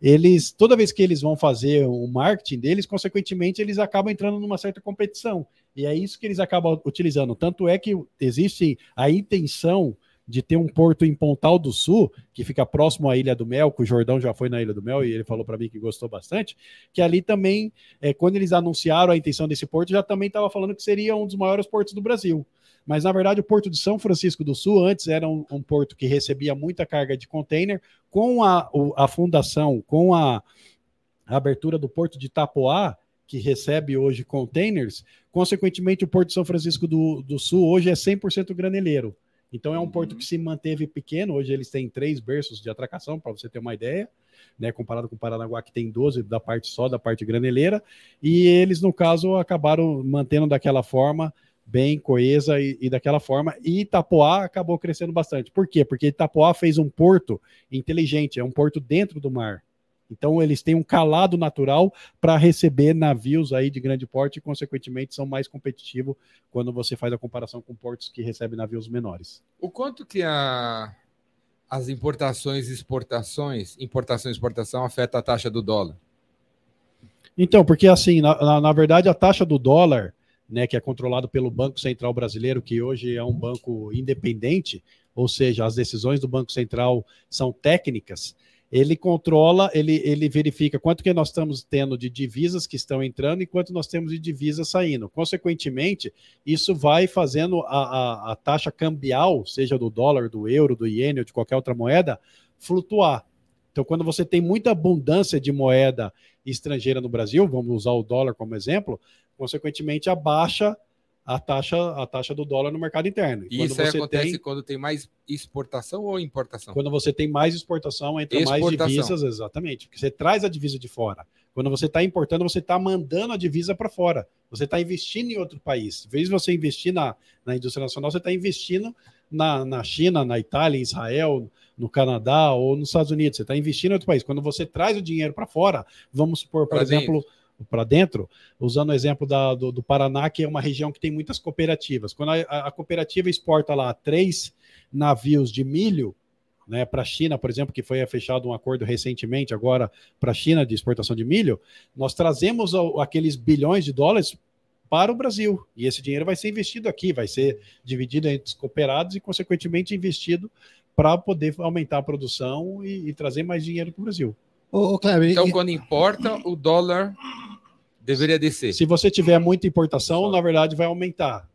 eles, toda vez que eles vão fazer o marketing deles, consequentemente, eles acabam entrando numa certa competição, e é isso que eles acabam utilizando, tanto é que existe a intenção de ter um porto em Pontal do Sul, que fica próximo à Ilha do Mel, que o Jordão já foi na Ilha do Mel e ele falou para mim que gostou bastante, que ali também, é, quando eles anunciaram a intenção desse porto, já também estava falando que seria um dos maiores portos do Brasil. Mas, na verdade, o porto de São Francisco do Sul antes era um, um porto que recebia muita carga de container, com a, a fundação, com a, a abertura do porto de Itapoá, que recebe hoje containers, consequentemente o Porto de São Francisco do, do Sul hoje é 100% graneleiro. Então é um porto uhum. que se manteve pequeno. Hoje eles têm três berços de atracação, para você ter uma ideia, né? Comparado com o Paranaguá, que tem 12 da parte só, da parte graneleira. E eles, no caso, acabaram mantendo daquela forma, bem coesa e, e, daquela forma. E Itapoá acabou crescendo bastante. Por quê? Porque Itapoá fez um porto inteligente, é um porto dentro do mar. Então eles têm um calado natural para receber navios aí de grande porte e, consequentemente, são mais competitivos quando você faz a comparação com portos que recebem navios menores. O quanto que a, as importações e exportações, importação e exportação afeta a taxa do dólar? Então, porque assim, na, na, na verdade, a taxa do dólar, né, que é controlado pelo Banco Central Brasileiro, que hoje é um banco independente, ou seja, as decisões do Banco Central são técnicas, ele controla, ele, ele verifica quanto que nós estamos tendo de divisas que estão entrando e quanto nós temos de divisas saindo. Consequentemente, isso vai fazendo a, a, a taxa cambial, seja do dólar, do euro, do iene ou de qualquer outra moeda, flutuar. Então, quando você tem muita abundância de moeda estrangeira no Brasil, vamos usar o dólar como exemplo, consequentemente abaixa a taxa, a taxa do dólar no mercado interno. E isso acontece tem, quando tem mais exportação ou importação? Quando você tem mais exportação, entra exportação. mais divisas, exatamente. Porque você traz a divisa de fora. Quando você está importando, você está mandando a divisa para fora. Você está investindo em outro país. Em vez de você investir na, na indústria nacional, você está investindo na, na China, na Itália, em Israel, no Canadá ou nos Estados Unidos. Você está investindo em outro país. Quando você traz o dinheiro para fora, vamos supor, por pra exemplo, dentro para dentro, usando o exemplo da, do, do, Paraná, que é uma região que tem muitas cooperativas. Quando a, a cooperativa exporta lá três navios de milho, né, para a China, por exemplo, que foi fechado um acordo recentemente agora para a China de exportação de milho, nós trazemos aqueles bilhões de dólares para o Brasil. E esse dinheiro vai ser investido aqui, vai ser dividido entre os cooperados e, consequentemente, investido para poder aumentar a produção e, e trazer mais dinheiro para o Brasil. Ô, Kleber, então, e... quando importa, o dólar deveria descer. Se você tiver muita importação, na verdade, vai aumentar.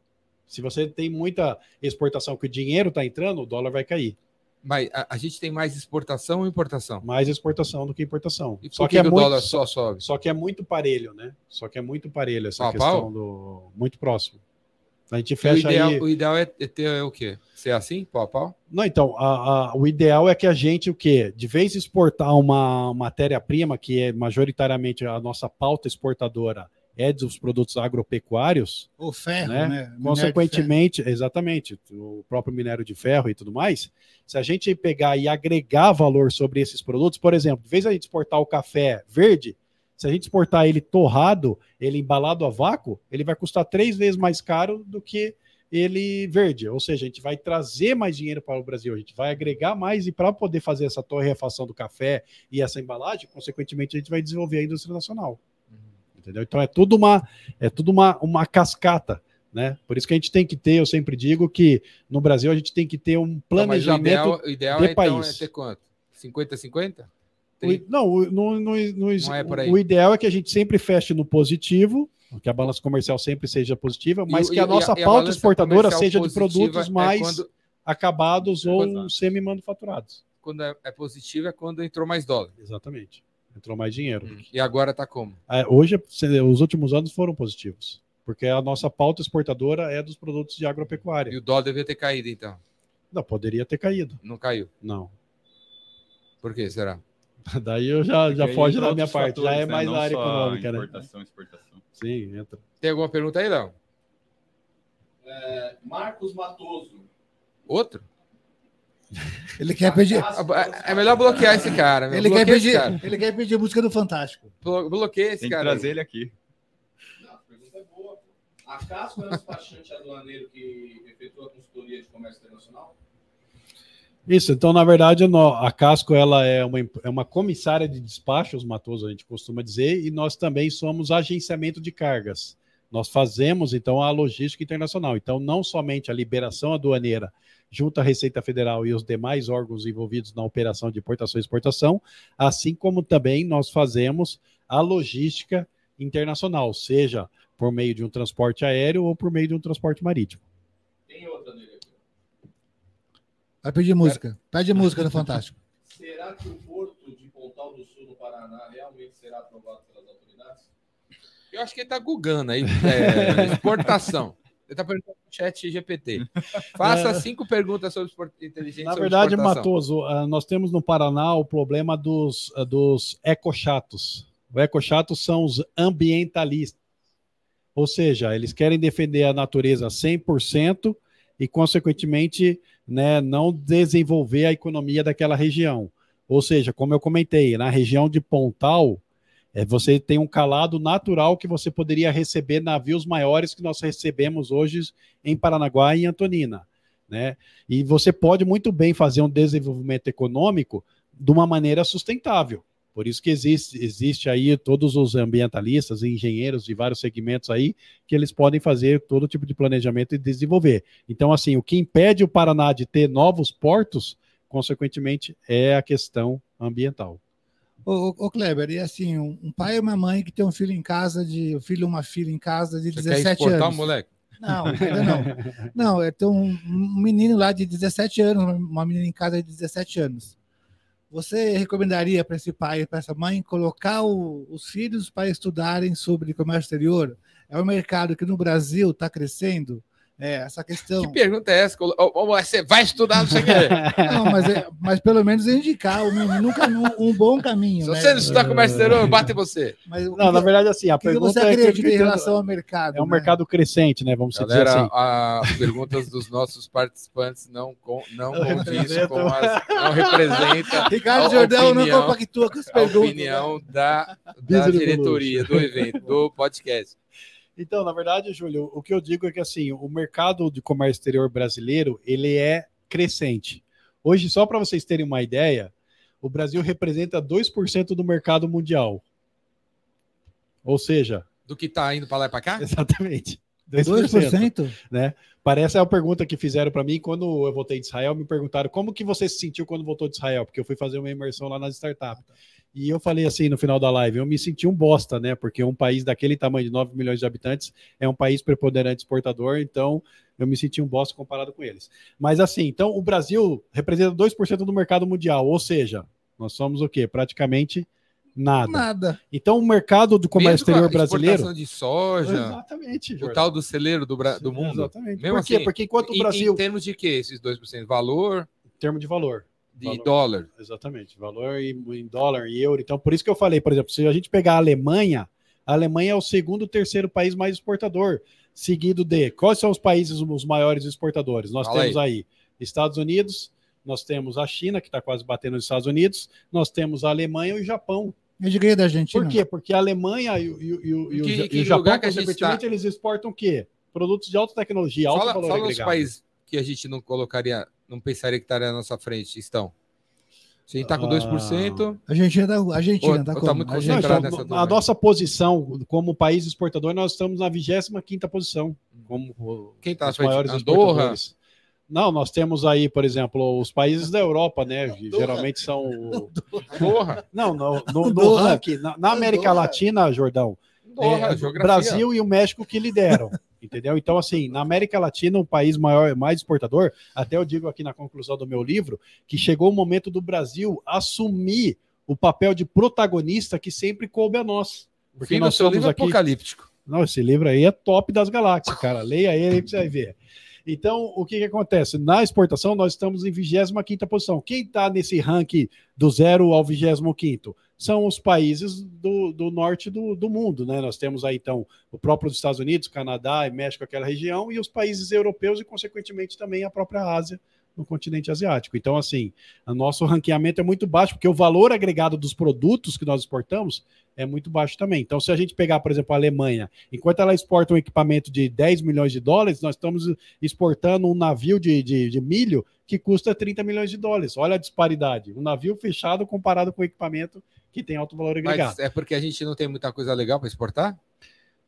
Se você tem muita exportação que o dinheiro está entrando, o dólar vai cair. Mas a, a, gente tem mais exportação ou importação? Mais exportação do que importação. E só que, que é o muito, dólar só sobe? Só que é muito parelho, né? Só que é muito parelho essa questão pau? do muito próximo. A gente fecha o ideal, aí... o ideal é ter o quê? Ser assim, pau a pau? Não, então, a, a, o ideal é que a gente, o quê? De vez exportar uma matéria-prima, que é majoritariamente a nossa pauta exportadora, é dos produtos agropecuários. O ferro, né? né? Consequentemente, ferro. exatamente, o próprio minério de ferro e tudo mais. Se a gente pegar e agregar valor sobre esses produtos, por exemplo, de vez a gente exportar o café verde, se a gente exportar ele torrado, ele embalado a vácuo, ele vai custar três vezes mais caro do que ele verde. Ou seja, a gente vai trazer mais dinheiro para o Brasil, a gente vai agregar mais e para poder fazer essa torrefação do café e essa embalagem, consequentemente, a gente vai desenvolver a indústria nacional. Uhum. Entendeu? Então é tudo uma é tudo uma, uma cascata. Né? Por isso que a gente tem que ter, eu sempre digo que no Brasil a gente tem que ter um planejamento não, o ideal, o ideal de é, país. Então, é ter quanto? 50-50? O, não, no, no, no, não é o ideal é que a gente sempre feche no positivo, que a balança comercial sempre seja positiva, mas e, que a nossa e a, pauta a exportadora seja de produtos é mais é quando, acabados é ou semi-manufaturados. Quando é, é positivo é quando entrou mais dólar. Exatamente. Entrou mais dinheiro. Hum. E agora está como? É, hoje, os últimos anos foram positivos. Porque a nossa pauta exportadora é dos produtos de agropecuária. E o dólar devia ter caído, então? Não, poderia ter caído. Não caiu? Não. Por que será? Daí eu já, já foge da minha parte, fatores, já é né? mais né? área econômica, né? Importação, exportação. Sim, entra. Tem alguma pergunta aí, Léo? É, Marcos Matoso. Outro? Ele quer pedir. É melhor bloquear esse cara. Ele quer, pedir, cara. ele quer pedir música do Fantástico. Bloqueia esse Tem cara. Tem que trazer aí. ele aqui. Não, a pergunta é boa. A Casco é o despachante aduaneiro que efetua a consultoria de comércio internacional? Isso, então, na verdade, a Casco ela é uma, é uma comissária de despachos, Matoso, a gente costuma dizer, e nós também somos agenciamento de cargas. Nós fazemos, então, a logística internacional. Então, não somente a liberação aduaneira junto à Receita Federal e os demais órgãos envolvidos na operação de importação e exportação, assim como também nós fazemos a logística internacional, seja por meio de um transporte aéreo ou por meio de um transporte marítimo. Tem outra dele Vai pedir música. Pede música no Fantástico. Será que o porto de Pontal do Sul, no Paraná, realmente será aprovado pelas autoridades? Eu acho que ele está gugando aí. É, exportação. Ele está perguntando no chat GPT. Faça é. cinco perguntas sobre inteligência. Na verdade, Matoso, ah, nós temos no Paraná o problema dos, ah, dos ecochatos. Os ecochatos são os ambientalistas. Ou seja, eles querem defender a natureza 100% e, consequentemente, né, não desenvolver a economia daquela região. Ou seja, como eu comentei, na região de Pontal, é, você tem um calado natural que você poderia receber navios maiores que nós recebemos hoje em Paranaguá e em Antonina. Né? E você pode muito bem fazer um desenvolvimento econômico de uma maneira sustentável. Por isso que existe, existe aí todos os ambientalistas e engenheiros de vários segmentos aí que eles podem fazer todo tipo de planejamento e desenvolver. Então, assim, o que impede o Paraná de ter novos portos, consequentemente, é a questão ambiental. Ô, ô, Kleber, e assim, um, um, pai e uma mãe que tem um filho em casa, de um filho e uma filha em casa de Você 17 quer anos. moleque? Não, ainda não. Não, é tem um, um menino lá de 17 anos, uma menina em casa de 17 anos. Você recomendaria para esse pai para essa mãe colocar o, os filhos para estudarem sobre comércio exterior? é um mercado que no Brasil está crescendo. É, essa questão. Que pergunta é essa? Você vai estudar, não sei o quê. Não, mas, é- mas pelo menos é indicar um, nunca um, um bom caminho. Se né? você não estudar exterior, eu bato em você. Mas o Não, que- na verdade, assim, a o que que pergunta você é que- acredita em que- relação ao mercado? é um né? mercado crescente, né? Vamos dizer Galera, assim. as perguntas dos nossos participantes não, com, não condiz representam. com as, não representa Ricardo a Jordão não compactua com as a perguntas. opinião da, da Business diretoria do evento, do podcast. Então, na verdade, Júlio, o que eu digo é que assim, o mercado de comércio exterior brasileiro, ele é crescente. Hoje, só para vocês terem uma ideia, o Brasil representa 2% do mercado mundial. Ou seja, Do que tá indo para lá e para cá? exatamente. 2%. 2%? né? Parece a pergunta que fizeram para mim quando eu voltei de Israel, me perguntaram como que você se sentiu quando voltou de Israel, porque eu fui fazer uma imersão lá nas startups. E eu falei assim no final da live, eu me senti um bosta, né? Porque um país daquele tamanho de 9 milhões de habitantes é um país preponderante exportador, então eu me senti um bosta comparado com eles. Mas assim, então o Brasil representa 2% do mercado mundial, ou seja, nós somos o quê? Praticamente nada. Nada. Então o mercado do comércio Mesmo exterior brasileiro de soja, Exatamente, o Jordão. tal do celeiro do, Bra- do mundo. Exatamente. Mesmo Por quê? assim, Porque enquanto o Em- Brasil, Em, termos de quê? Esses 2%? Valor em termos de valor, de Valor. dólar. Exatamente, valor em, em dólar, em euro. Então, por isso que eu falei, por exemplo, se a gente pegar a Alemanha, a Alemanha é o segundo, terceiro país mais exportador, seguido de quais são os países os maiores exportadores? Nós Fala temos aí. Estados Unidos, nós temos a China, que está quase batendo nos Estados Unidos, nós temos a Alemanha e o Japão. Eu diria da Argentina. Por quê? Porque a Alemanha e, o- e o- e e Que- e o Japão, lugar que a gente consequentemente, eles exportam o quê? Produtos de alta tecnologia, alto Fala, valor fala os agregado. países que a gente não colocaria, não pensaria que estaria na nossa frente. Estão. Se a gente tá com Ah. 2%, A Argentina tá, a Argentina Ou- tá ou tá muito A Não, Argentina- concentrado então, nessa a nossa posição como país exportador, nós estamos na 25 posição, como quem tá frente? maiores Andorra? exportadores. Não, nós temos aí, por exemplo, os países da Europa, né? que Geralmente são. Porra. Não, no, no, no Andorra. ranking, na, na América Andorra. Latina, Jordão, Andorra, é. Brasil e o México que lideram. Entendeu? Então, assim, na América Latina, um país maior, mais exportador, até eu digo aqui na conclusão do meu livro, que chegou o momento do Brasil assumir o papel de protagonista que sempre coube a nós. O Porque fim nós seu somos livro é aqui. apocalíptico. Não, esse livro aí é top das galáxias, cara. Leia ele aí que você vai ver. Então, o que, que acontece? Na exportação, nós estamos em 25 posição. Quem está nesse ranking do 0 ao 25? São os países do, do norte do, do mundo, né? Nós temos aí, então, o próprio Estados Unidos, Canadá e México, aquela região, e os países europeus e, consequentemente, também a própria Ásia, no continente asiático. Então, assim, o nosso ranqueamento é muito baixo, porque o valor agregado dos produtos que nós exportamos é muito baixo também. Então, se a gente pegar, por exemplo, a Alemanha, enquanto ela exporta um equipamento de 10 milhões de dólares, nós estamos exportando um navio de, de, de milho que custa 30 milhões de dólares. Olha a disparidade. Um navio fechado comparado com o equipamento que tem alto valor agregado. Mas é porque a gente não tem muita coisa legal para exportar?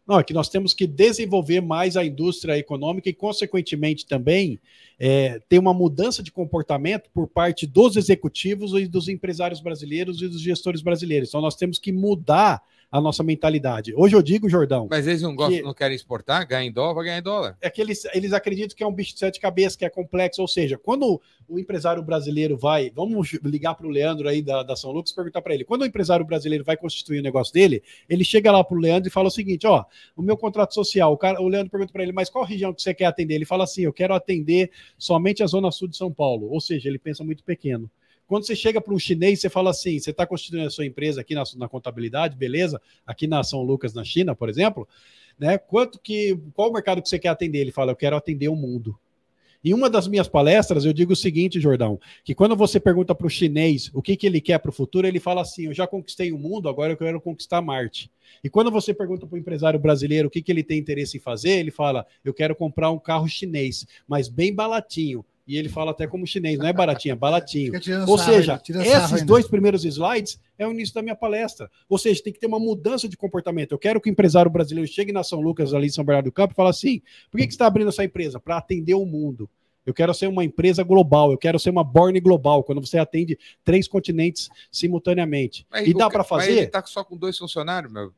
Não, é que nós temos que desenvolver mais a indústria econômica e, consequentemente, também é, ter uma mudança de comportamento por parte dos executivos e dos empresários brasileiros e dos gestores brasileiros. Então, nós temos que mudar a nossa mentalidade. Hoje eu digo, Jordão, Mas eles não gostam, Que- não querem exportar, ganhar em dólar, vai ganhar em dólar. é que eles, eles acreditam que é um bicho de sete cabeças, que é complexo. Ou seja, quando o empresário brasileiro vai. Vamos ligar para o Leandro aí da, da São Lucas perguntar para ele. Quando o empresário brasileiro vai constituir o negócio dele, ele chega lá para o Leandro e fala o seguinte: ó, o meu contrato social, o, cara, o Leandro pergunta para ele, mas qual região que você quer atender? Ele fala assim: eu quero atender somente a Zona Sul de São Paulo. Ou seja, ele pensa muito pequeno. Quando você chega para um chinês, você fala assim: você está constituindo a sua empresa aqui na, na contabilidade, beleza? Aqui na São Lucas, na China, por exemplo, né? Quanto que. Qual o mercado que você quer atender? Ele fala: eu quero atender o mundo. Em uma das minhas palestras, eu digo o seguinte, Jordão, que quando você pergunta para o chinês o que, que ele quer para o futuro, ele fala assim: eu já conquistei o mundo, agora eu quero conquistar Marte. E quando você pergunta para o empresário brasileiro o que, que ele tem interesse em fazer, ele fala: eu quero comprar um carro chinês, mas bem baratinho. E ele fala até como chinês, não é baratinho, é baratinho. Tirando Ou sarro seja, esses ainda. dois primeiros slides é o início da minha palestra. Ou seja, tem que ter uma mudança de comportamento. Eu quero que o empresário brasileiro chegue na São Lucas, ali em São Bernardo do Campo, e fale assim: por que, que você está abrindo essa empresa? Para atender o mundo. Eu quero ser uma empresa global, eu quero ser uma Born global, quando você atende três continentes simultaneamente. Mas e dá para mas ele fazer? tá só com dois funcionários, meu.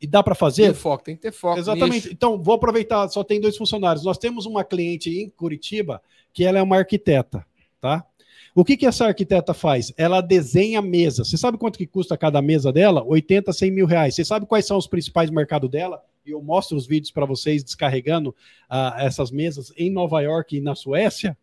E dá para Tem fazer? foco, tem que ter foco. Exatamente. Então, vou aproveitar, só tem dois funcionários. Nós temos uma cliente em Curitiba que ela é uma arquiteta, tá? O que, que essa arquiteta faz? Ela desenha mesa. Você sabe quanto que custa cada mesa dela? 80, 100 mil reais. Você sabe quais são os principais mercados dela? e eu mostro os vídeos para vocês descarregando uh, essas mesas em Nova York e na Suécia,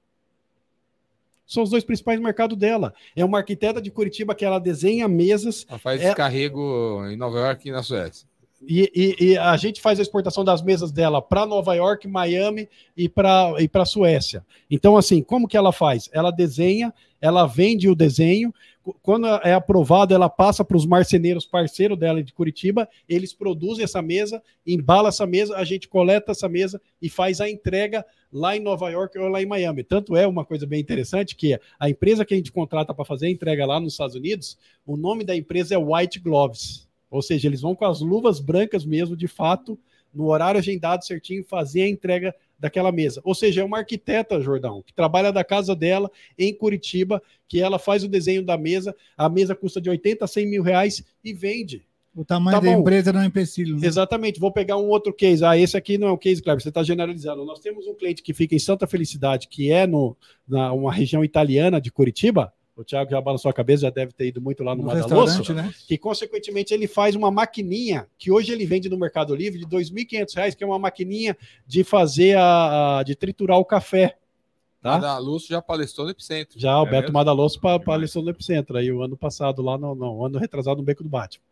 são os dois principais mercados dela. É uma arquiteta de Curitiba que ela desenha mesas. Ela faz é... descarrego em Nova York e na Suécia. E, e, e, a gente faz a exportação das mesas dela para Nova York, Miami e para e a Suécia. Então, assim, como que ela faz? Ela desenha, ela vende o desenho. Quando é aprovado, ela passa para os marceneiros parceiros dela de Curitiba. Eles produzem essa mesa, embala essa mesa, a gente coleta essa mesa e faz a entrega lá em Nova York ou lá em Miami. Tanto é uma coisa bem interessante que a empresa que a gente contrata para fazer a entrega lá nos Estados Unidos, o nome da empresa é White Gloves. Ou seja, eles vão com as luvas brancas mesmo, de fato, no horário agendado certinho, fazer a entrega daquela mesa. Ou seja, é uma arquiteta, Jordão, que trabalha da casa dela em Curitiba, que ela faz o desenho da mesa, a mesa custa de 80 a 100 mil reais e vende. O tamanho tá da bom. empresa não é empecilho. Né? Exatamente. Vou pegar um outro case. Ah, esse aqui não é o case, Kleber, você está generalizando. Nós temos um cliente que fica em Santa Felicidade, que é no, na uma região italiana de Curitiba, o Thiago já balançou a cabeça, já deve ter ido muito lá no, no Madaloso, né? que consequentemente ele faz uma maquininha que hoje ele vende no Mercado Livre de R$ 2.500, que é uma maquininha de fazer a, a de triturar o café. Tá? Madaloso já palestrou no Epicentro. Já, o é Beto Madaloso pa, palestrou no Epicentro, aí o ano passado lá, no, no ano retrasado no Beco do Batman.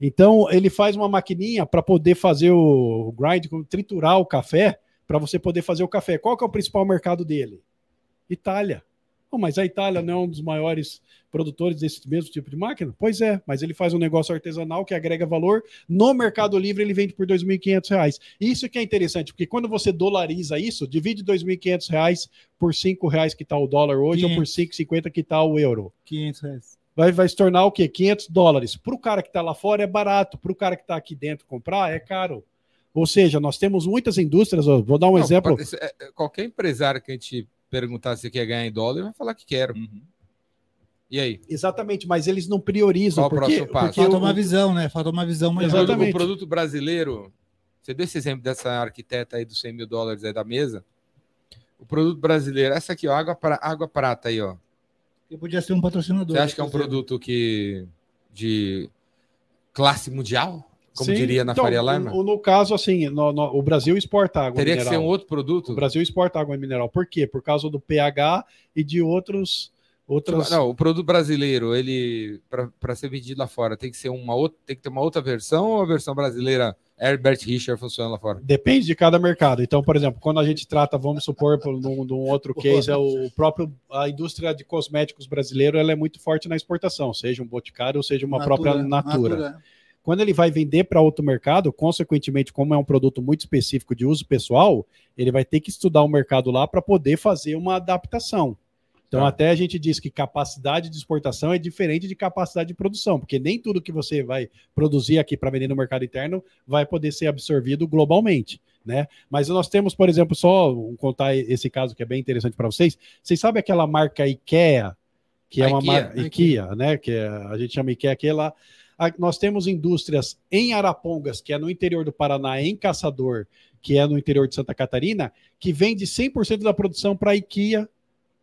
Então, ele faz uma maquininha para poder fazer o, o grind, triturar o café, para você poder fazer o café. Qual que é o principal mercado dele? Itália mas a Itália não é um dos maiores produtores desse mesmo tipo de máquina? Pois é, mas ele faz um negócio artesanal que agrega valor. No Mercado Livre ele vende por R$ 2.500. Isso que é interessante, porque quando você dolariza isso, divide R$ 2.500 por R$ reais que está o dólar hoje 500. ou por R$ 5,50 que está o euro. 500 reais. Vai, vai se tornar o quê? 500 dólares. Para o cara que está lá fora é barato, para o cara que está aqui dentro comprar é caro. Ou seja, nós temos muitas indústrias, vou dar um Não, exemplo. É, é, qualquer empresário que a gente perguntar se quer ganhar em dólar, ele vai falar que quero. Uhum. E aí? Exatamente, mas eles não priorizam. Qual porque, porque falta uma visão, né? Falta uma visão mais Exatamente. O produto brasileiro, você deu esse exemplo dessa arquiteta aí dos 100 mil dólares aí da mesa. O produto brasileiro, essa aqui, ó, água, pra, água prata aí, ó. Que podia ser um patrocinador. Você acha que é um produto que de classe mundial? Como Sim, diria na então, Faria Lima? No, no caso, assim, no, no, o Brasil exporta água Teria mineral. que ser um outro produto? O Brasil exporta água mineral. Por quê? Por causa do pH e de outros. Outras... Não, o produto brasileiro, ele para ser vendido lá fora, tem que ser uma outra, tem que ter uma outra versão ou a versão brasileira Herbert Richard funciona lá fora? Depende de cada mercado. Então, por exemplo, quando a gente trata, vamos supor, num, num outro case, é o próprio a indústria de cosméticos brasileiro, ela é muito forte na exportação, seja um boticário ou seja uma natura, própria natura. natura. Quando ele vai vender para outro mercado, consequentemente, como é um produto muito específico de uso pessoal, ele vai ter que estudar o mercado lá para poder fazer uma adaptação. Então, tá. até a gente diz que capacidade de exportação é diferente de capacidade de produção, porque nem tudo que você vai produzir aqui para vender no mercado interno vai poder ser absorvido globalmente. Né? Mas nós temos, por exemplo, só contar esse caso que é bem interessante para vocês. Vocês sabem aquela marca IKEA, que é uma marca IKEA, né? Que é, a gente chama IKEA, que ela nós temos indústrias em Arapongas, que é no interior do Paraná, em Caçador, que é no interior de Santa Catarina, que vende 100% da produção para a IKEA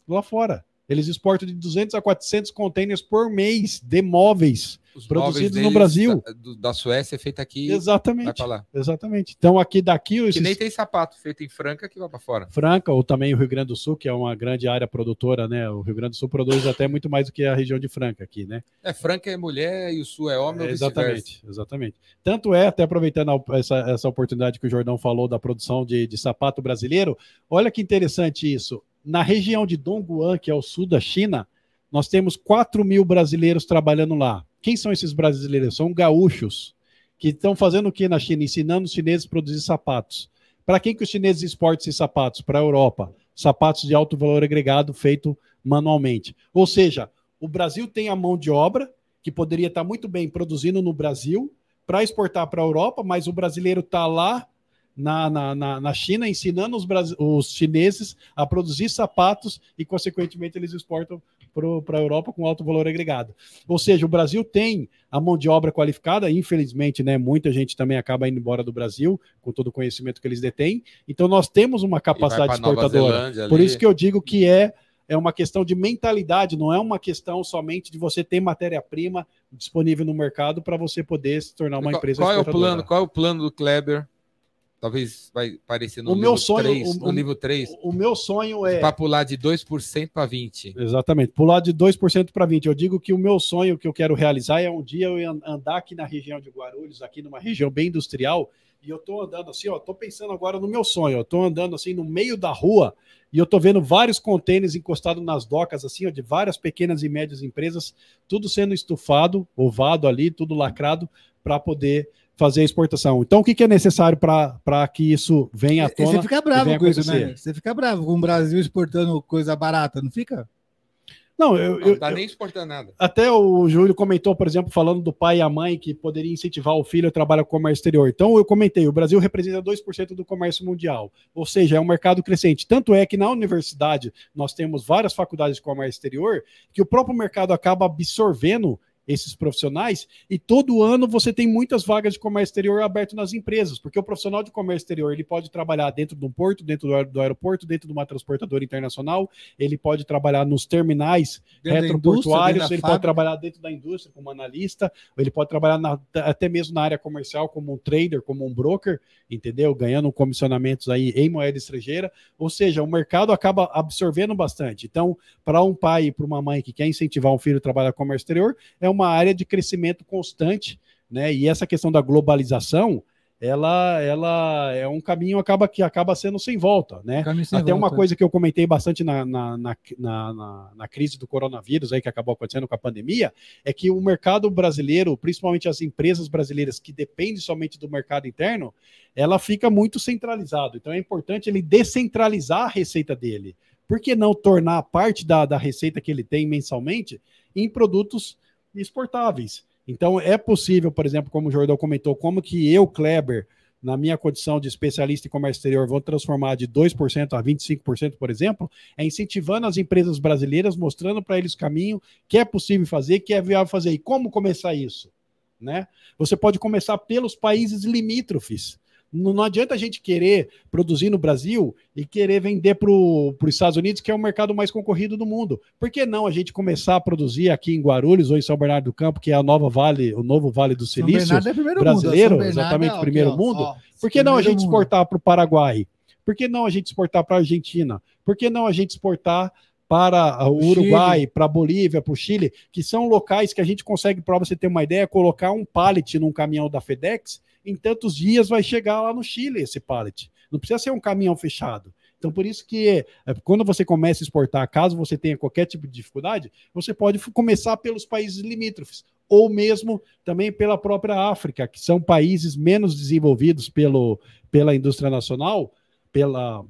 lá fora. Eles exportam de 200 a 400 containers por mês de móveis os produzidos no Brasil. Da, da, Suécia é feito aqui. Exatamente. Exatamente. Então aqui daqui esses... que nem tem sapato feito em Franca que vai para fora. Franca ou também o Rio Grande do Sul, que é uma grande área produtora, né? O Rio Grande do Sul produz até muito mais do que a região de Franca aqui, né? É Franca é mulher e o Sul é homem. É, exatamente, exatamente. Tanto é até aproveitando essa, essa oportunidade que o Jordão falou da produção de, de sapato brasileiro. Olha que interessante isso. Na região de Dongguan, que é o sul da China, nós temos 4 mil brasileiros trabalhando lá. Quem são esses brasileiros? São gaúchos que estão fazendo o que na China? Ensinando os chineses a produzir sapatos. Para quem que os chineses exportam esses sapatos? Para a Europa. Sapatos de alto valor agregado feito manualmente. Ou seja, o Brasil tem a mão de obra que poderia estar muito bem produzindo no Brasil para exportar para a Europa, mas o brasileiro está lá na, na, na, na, China ensinando os, os chineses a produzir sapatos e, consequentemente, eles exportam para a Europa com alto valor agregado. Ou seja, o Brasil tem a mão de obra qualificada, infelizmente, né, muita gente também acaba indo embora do Brasil, com todo o conhecimento que eles detêm. Então, nós temos uma capacidade exportadora. Por isso que eu digo que é é uma questão de mentalidade, não é uma questão somente de você ter matéria-prima disponível no mercado para você poder se tornar uma empresa qual é o plano Qual é o plano do Kleber Talvez vai parecer no O livro meu sonho- 3, o- no o- livro 3, O meu sonho é. para pular de 2% para 20%. Exatamente, pular de 2% para 20%. Eu digo que o meu sonho que eu quero realizar é um dia eu an- andar aqui na região de Guarulhos, aqui numa região bem industrial, e eu tô andando assim, ó, tô pensando agora no meu sonho, eu tô andando assim no meio da rua e eu tô vendo vários contêineres encostados nas docas, assim, ó, de várias pequenas e médias empresas, tudo sendo estufado, ovado ali, tudo lacrado, para poder fazer a exportação. Então, o que, que é necessário para que isso venha à tona? você fica bravo com isso, acontecer. né? Você fica bravo com o Brasil exportando coisa barata, não fica? Não, eu, Não tá eu- nem exportando nada. Até o Júlio comentou, por exemplo, falando do pai e a mãe que poderia incentivar o filho a trabalhar com o comércio exterior. Então, eu comentei, o Brasil representa 2% do comércio mundial, ou seja, é um mercado crescente. Tanto é que na universidade nós temos várias faculdades de comércio exterior que o próprio mercado acaba absorvendo esses profissionais e todo ano você tem muitas vagas de comércio exterior aberto nas empresas, porque o profissional de comércio exterior ele pode trabalhar dentro de um porto, dentro do aer- do aeroporto, dentro de uma transportadora internacional, ele pode trabalhar nos terminais Dentro retroportuários, ele pode fábrica. trabalhar dentro da indústria como analista, ele pode trabalhar na- até mesmo na área comercial como um trader, como um broker, entendeu? Ganhando comissionamentos aí em moeda estrangeira. Ou seja, o mercado acaba absorvendo bastante. Então, para um pai e para uma mãe que quer incentivar um filho a trabalhar com comércio exterior, é uma área de crescimento constante, né? E essa questão da globalização, ela, ela é um caminho acaba que acaba sendo sem volta, né? Sem Até uma volta. coisa que eu comentei bastante na, na, na, na, na- na crise do coronavírus aí que acabou acontecendo com a pandemia, é que o mercado brasileiro, principalmente as empresas brasileiras que dependem somente do mercado interno, ela fica muito centralizado. Então é importante ele descentralizar a receita dele. Por que não tornar parte da, da receita que ele tem mensalmente em produtos exportáveis? Então é possível, por exemplo, como o Jordão comentou, como que eu, Kleber, na minha condição de especialista em comércio exterior, vou transformar de 2% a 25%, por exemplo, é incentivando as empresas brasileiras, mostrando para eles o caminho que é possível fazer, que é viável fazer. E como começar isso? Né? Você pode começar pelos países limítrofes. Não, não adianta a gente querer produzir no Brasil e querer vender para os Estados Unidos, que é o mercado mais concorrido do mundo. Por que não a gente começar a produzir aqui em Guarulhos ou em São Bernardo do Campo, que é a nova Vale, o novo Vale do Silício? Bernardo é primeiro brasileiro, mundo. Exatamente, é, ó, primeiro ó, mundo. ó, Por que não a gente mundo. exportar para o Paraguai? Por que não a gente exportar para a Argentina? Por que não a gente exportar para o Uruguai, para a Bolívia, para o Chile, que são locais que a gente consegue, para você ter uma ideia, colocar um pallet num caminhão da FedEx, em tantos dias vai chegar lá no Chile esse pallet. Não precisa ser um caminhão fechado. Então, por isso que é, quando você começa a exportar, caso você tenha qualquer tipo de dificuldade, você pode começar pelos países limítrofes, ou mesmo também pela própria África, que são países menos desenvolvidos pelo, pela indústria nacional, pela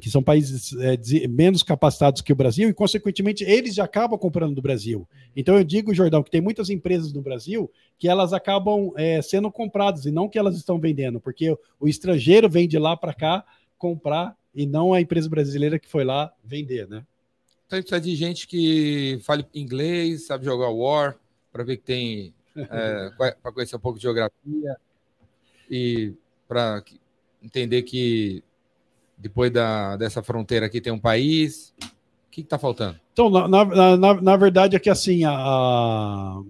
que são países é, menos capacitados que o Brasil, e, consequentemente, eles já acabam comprando do Brasil. Então, eu digo, Jordão, que tem muitas empresas no Brasil que elas acabam é, sendo compradas, e não que elas estão vendendo, porque o, estrangeiro vem de lá para cá comprar, e não a empresa brasileira que foi lá vender, né? Então a gente precisa de gente que fale inglês, sabe jogar War, para ver que tem. para conhecer um pouco de geografia e para entender que depois da, dessa fronteira aqui tem um país. O que está faltando? Então, na, na, na, na verdade, é que assim, a, a-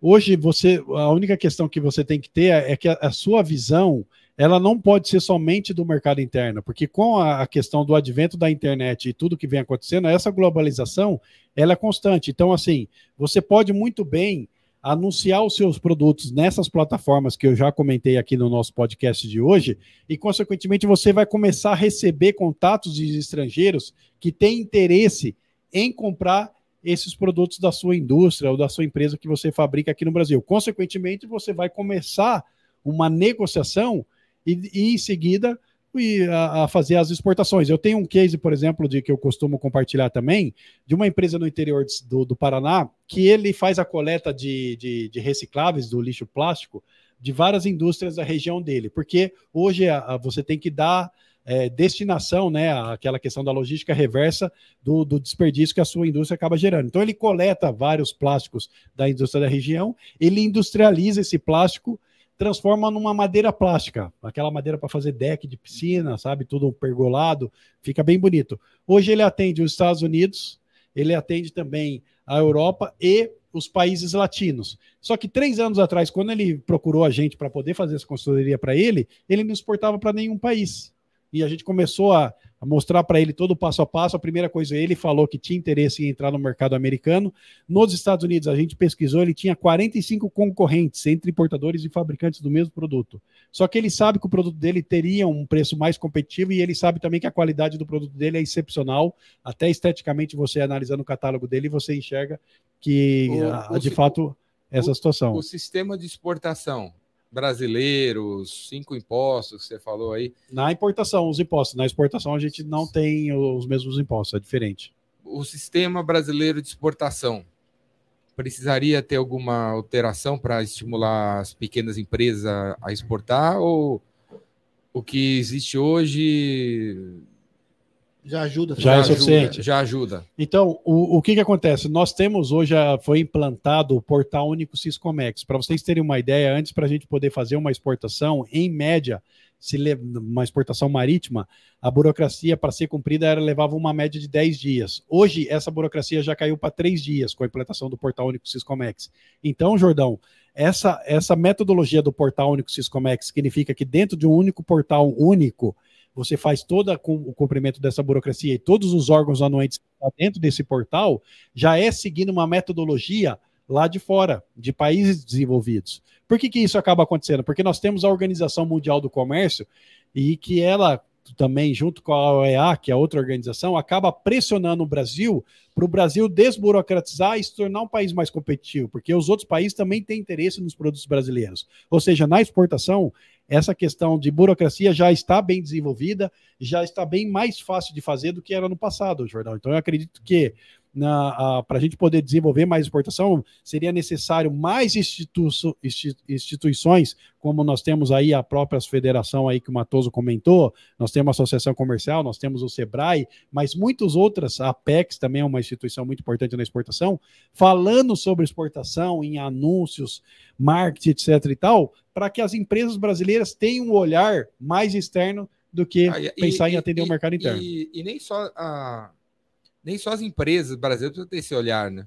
hoje você, a única questão que você tem que ter é, é que a, a sua visão ela não pode ser somente do mercado interno, porque com a, questão do advento da internet e tudo que vem acontecendo, essa globalização ela é constante. Então, assim, você pode muito bem anunciar os seus produtos nessas plataformas que eu já comentei aqui no nosso podcast de hoje, e consequentemente você vai começar a receber contatos de estrangeiros que têm interesse em comprar esses produtos da sua indústria ou da sua empresa que você fabrica aqui no Brasil. Consequentemente, você vai começar uma negociação e, e em seguida e a, a fazer as exportações. Eu tenho um case, por exemplo, de que eu costumo compartilhar também, de uma empresa no interior do, do Paraná, que ele faz a coleta de, de, de recicláveis do lixo plástico de várias indústrias da região dele, porque hoje a- a- você tem que dar é, destinação, né, aquela questão da logística reversa do, do desperdício que a sua indústria acaba gerando. Então ele coleta vários plásticos da indústria da região, ele industrializa esse plástico, transforma numa madeira plástica, aquela madeira para fazer deck de piscina, sabe, tudo pergolado, fica bem bonito. Hoje ele atende os Estados Unidos, ele atende também a Europa e os países latinos. Só que três anos atrás, quando ele procurou a gente para poder fazer essa consultoria para ele, ele não exportava para nenhum país. E a gente começou a, a mostrar para ele todo o passo a passo. A primeira coisa, ele falou que tinha interesse em entrar no mercado americano. Nos Estados Unidos, a gente pesquisou, ele tinha 45 concorrentes entre importadores e fabricantes do mesmo produto. Só que ele sabe que o produto dele teria um preço mais competitivo e ele sabe também que a qualidade do produto dele é excepcional. Até esteticamente, você analisando o catálogo dele, você enxerga que, O- o de si- fato, essa o- situação. O sistema de exportação brasileiro, os cinco impostos que você falou aí, Na importação, os impostos. Na exportação, a gente não tem os mesmos impostos, é diferente. o sistema brasileiro de exportação precisaria ter alguma alteração para estimular as pequenas empresas a, a exportar ou o que existe hoje Já ajuda. Já é ajuda, suficiente. Já ajuda. Então, o, o que, que acontece? Nós temos hoje, a- foi implantado o portal único Siscomex. Para vocês terem uma ideia, antes para a gente poder fazer uma exportação, em média, se le- uma exportação marítima, a burocracia para ser cumprida era, levava uma média de 10 dias. Hoje, essa burocracia já caiu para 3 dias com a implantação do portal único Siscomex. Então, Jordão, essa, essa metodologia do portal único Siscomex significa que dentro de um único portal único, você faz todo o cumprimento dessa burocracia e todos os órgãos anuentes estão dentro desse portal já é seguindo uma metodologia lá de fora, de países desenvolvidos. Por que, que isso acaba acontecendo? Porque nós temos a Organização Mundial do Comércio e que ela também, junto com a OEA, que é outra organização, acaba pressionando o Brasil para o Brasil desburocratizar e se tornar um país mais competitivo, porque os outros países também têm interesse nos produtos brasileiros. Ou seja, na exportação, essa questão de burocracia já está bem desenvolvida, já está bem mais fácil de fazer do que era no passado, Jordão. Então, eu acredito que para a gente poder desenvolver mais exportação, seria necessário mais institu insti- instituições, como nós temos aí a própria federação aí que o Matoso comentou, nós temos a Associação Comercial, nós temos o SEBRAE, mas muitas outras, a Apex também é uma instituição muito importante na exportação, falando sobre exportação em anúncios, marketing, etc e tal, para que as empresas brasileiras tenham um olhar mais externo do que Ah, e- pensar em e- atender e- o mercado interno. E, e nem só a nem só as empresas brasileiras precisam ter esse olhar, né?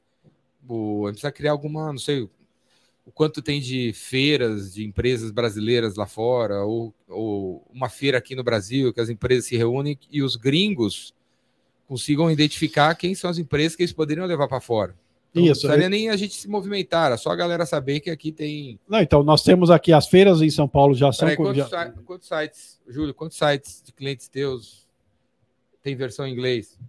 O, a gente precisa criar alguma, não sei, o quanto tem de feiras de empresas brasileiras lá fora, ou, ou uma feira aqui no Brasil, que as empresas se reúnem e os gringos consigam identificar quem são as empresas que eles poderiam levar para fora. Então, não Isso, precisaria nem a gente se movimentar, era só a galera saber que aqui tem. Não, então, nós temos aqui as feiras em São Paulo já são. Peraí, quantos, já- quantos sites, Júlio, quantos sites de clientes teus tem versão em inglês?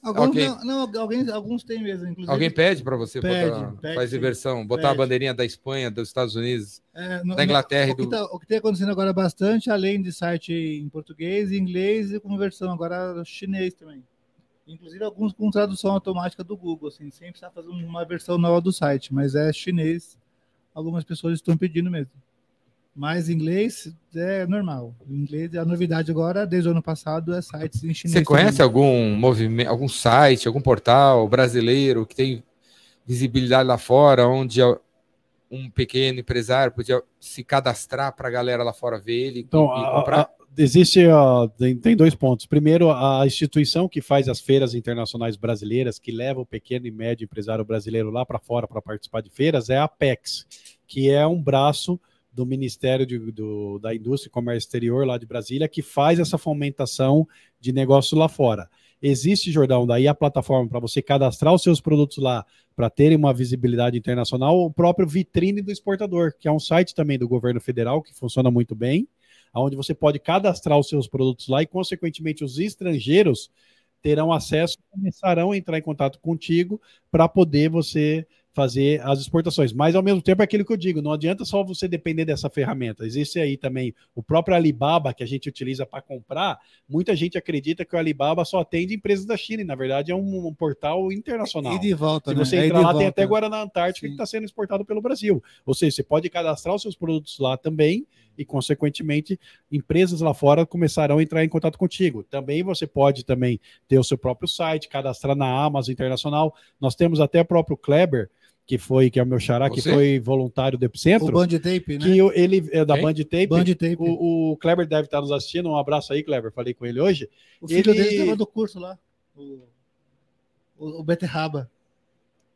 Alguns, Alguém- não, não, alguém, alguns têm mesmo, inclusive. Alguém pede para você Pede, botar, pede, versão, botar Pede. a bandeirinha da Espanha, dos Estados Unidos, É, no- da Inglaterra e o, que do. tá, o que tem acontecendo agora bastante, além de site em português, inglês e com versão agora chinês também. Inclusive alguns com tradução automática do Google, assim, sem precisar fazer uma versão nova do site, mas é chinês. Algumas pessoas estão pedindo mesmo. Mas inglês é normal. Inglês, a novidade agora, desde o ano passado, é sites em chinês. Você conhece também. algum movimento, algum site, algum portal brasileiro que tem visibilidade lá fora, onde um pequeno empresário podia se cadastrar para a galera lá fora ver ele Então, e a- comprar? a- existe, ó, tem, tem dois pontos. Primeiro, a instituição que faz as feiras internacionais brasileiras, que leva o pequeno e médio empresário brasileiro lá para fora para participar de feiras, é a Apex, que é um braço do Ministério de- do- da Indústria e Comércio Exterior lá de Brasília, que faz essa fomentação de negócio lá fora. Existe, Jordão, daí a plataforma para você cadastrar os seus produtos lá para terem uma visibilidade internacional, o próprio Vitrine do Exportador, que é um site também do governo federal que funciona muito bem, onde você pode cadastrar os seus produtos lá e, consequentemente, os estrangeiros terão acesso, começarão a entrar em contato contigo para poder você fazer as exportações. Mas, ao mesmo tempo, é aquilo que eu digo, não adianta só você depender dessa ferramenta. Existe aí também o próprio Alibaba, que a gente utiliza para comprar. Muita gente acredita que o Alibaba só atende empresas da China, e, na verdade, é um, um portal internacional. E de volta, Se né? você É ir entrar lá, tem volta. até Guaraná Antártica Sim. que está sendo exportado pelo Brasil. Ou seja, você pode cadastrar os seus produtos lá também e, consequentemente, empresas lá fora começarão a entrar em contato contigo. Também você pode também ter o seu próprio site, cadastrar na Amazon Internacional. Nós temos até o próprio Kleber, que foi, que é o meu xará, que Você? foi voluntário do O Epicentro, Band Tape, né? que eu- ele é da? Band Tape. Band Tape. O, O, o Kleber deve estar nos assistindo. Um abraço aí, Kleber. Falei com ele hoje. filho ele- dele estava do curso lá. O, O, o Beterraba.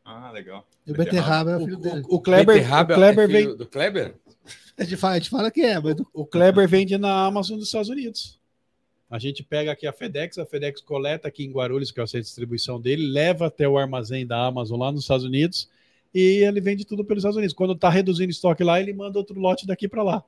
Ah, legal. E o Beterraba é o O, filho dele. o- o Kleber, Beterraba o Kleber é filho vem, do Kleber? A gente fala, a gente fala que é, mas o Kleber vende na Amazon dos Estados Unidos. A gente pega aqui a FedEx, a FedEx coleta aqui em Guarulhos, que é o centro de distribuição dele, leva até o armazém da Amazon lá nos Estados Unidos e ele vende tudo pelos Estados Unidos. Quando tá reduzindo estoque lá, ele manda outro lote daqui para lá.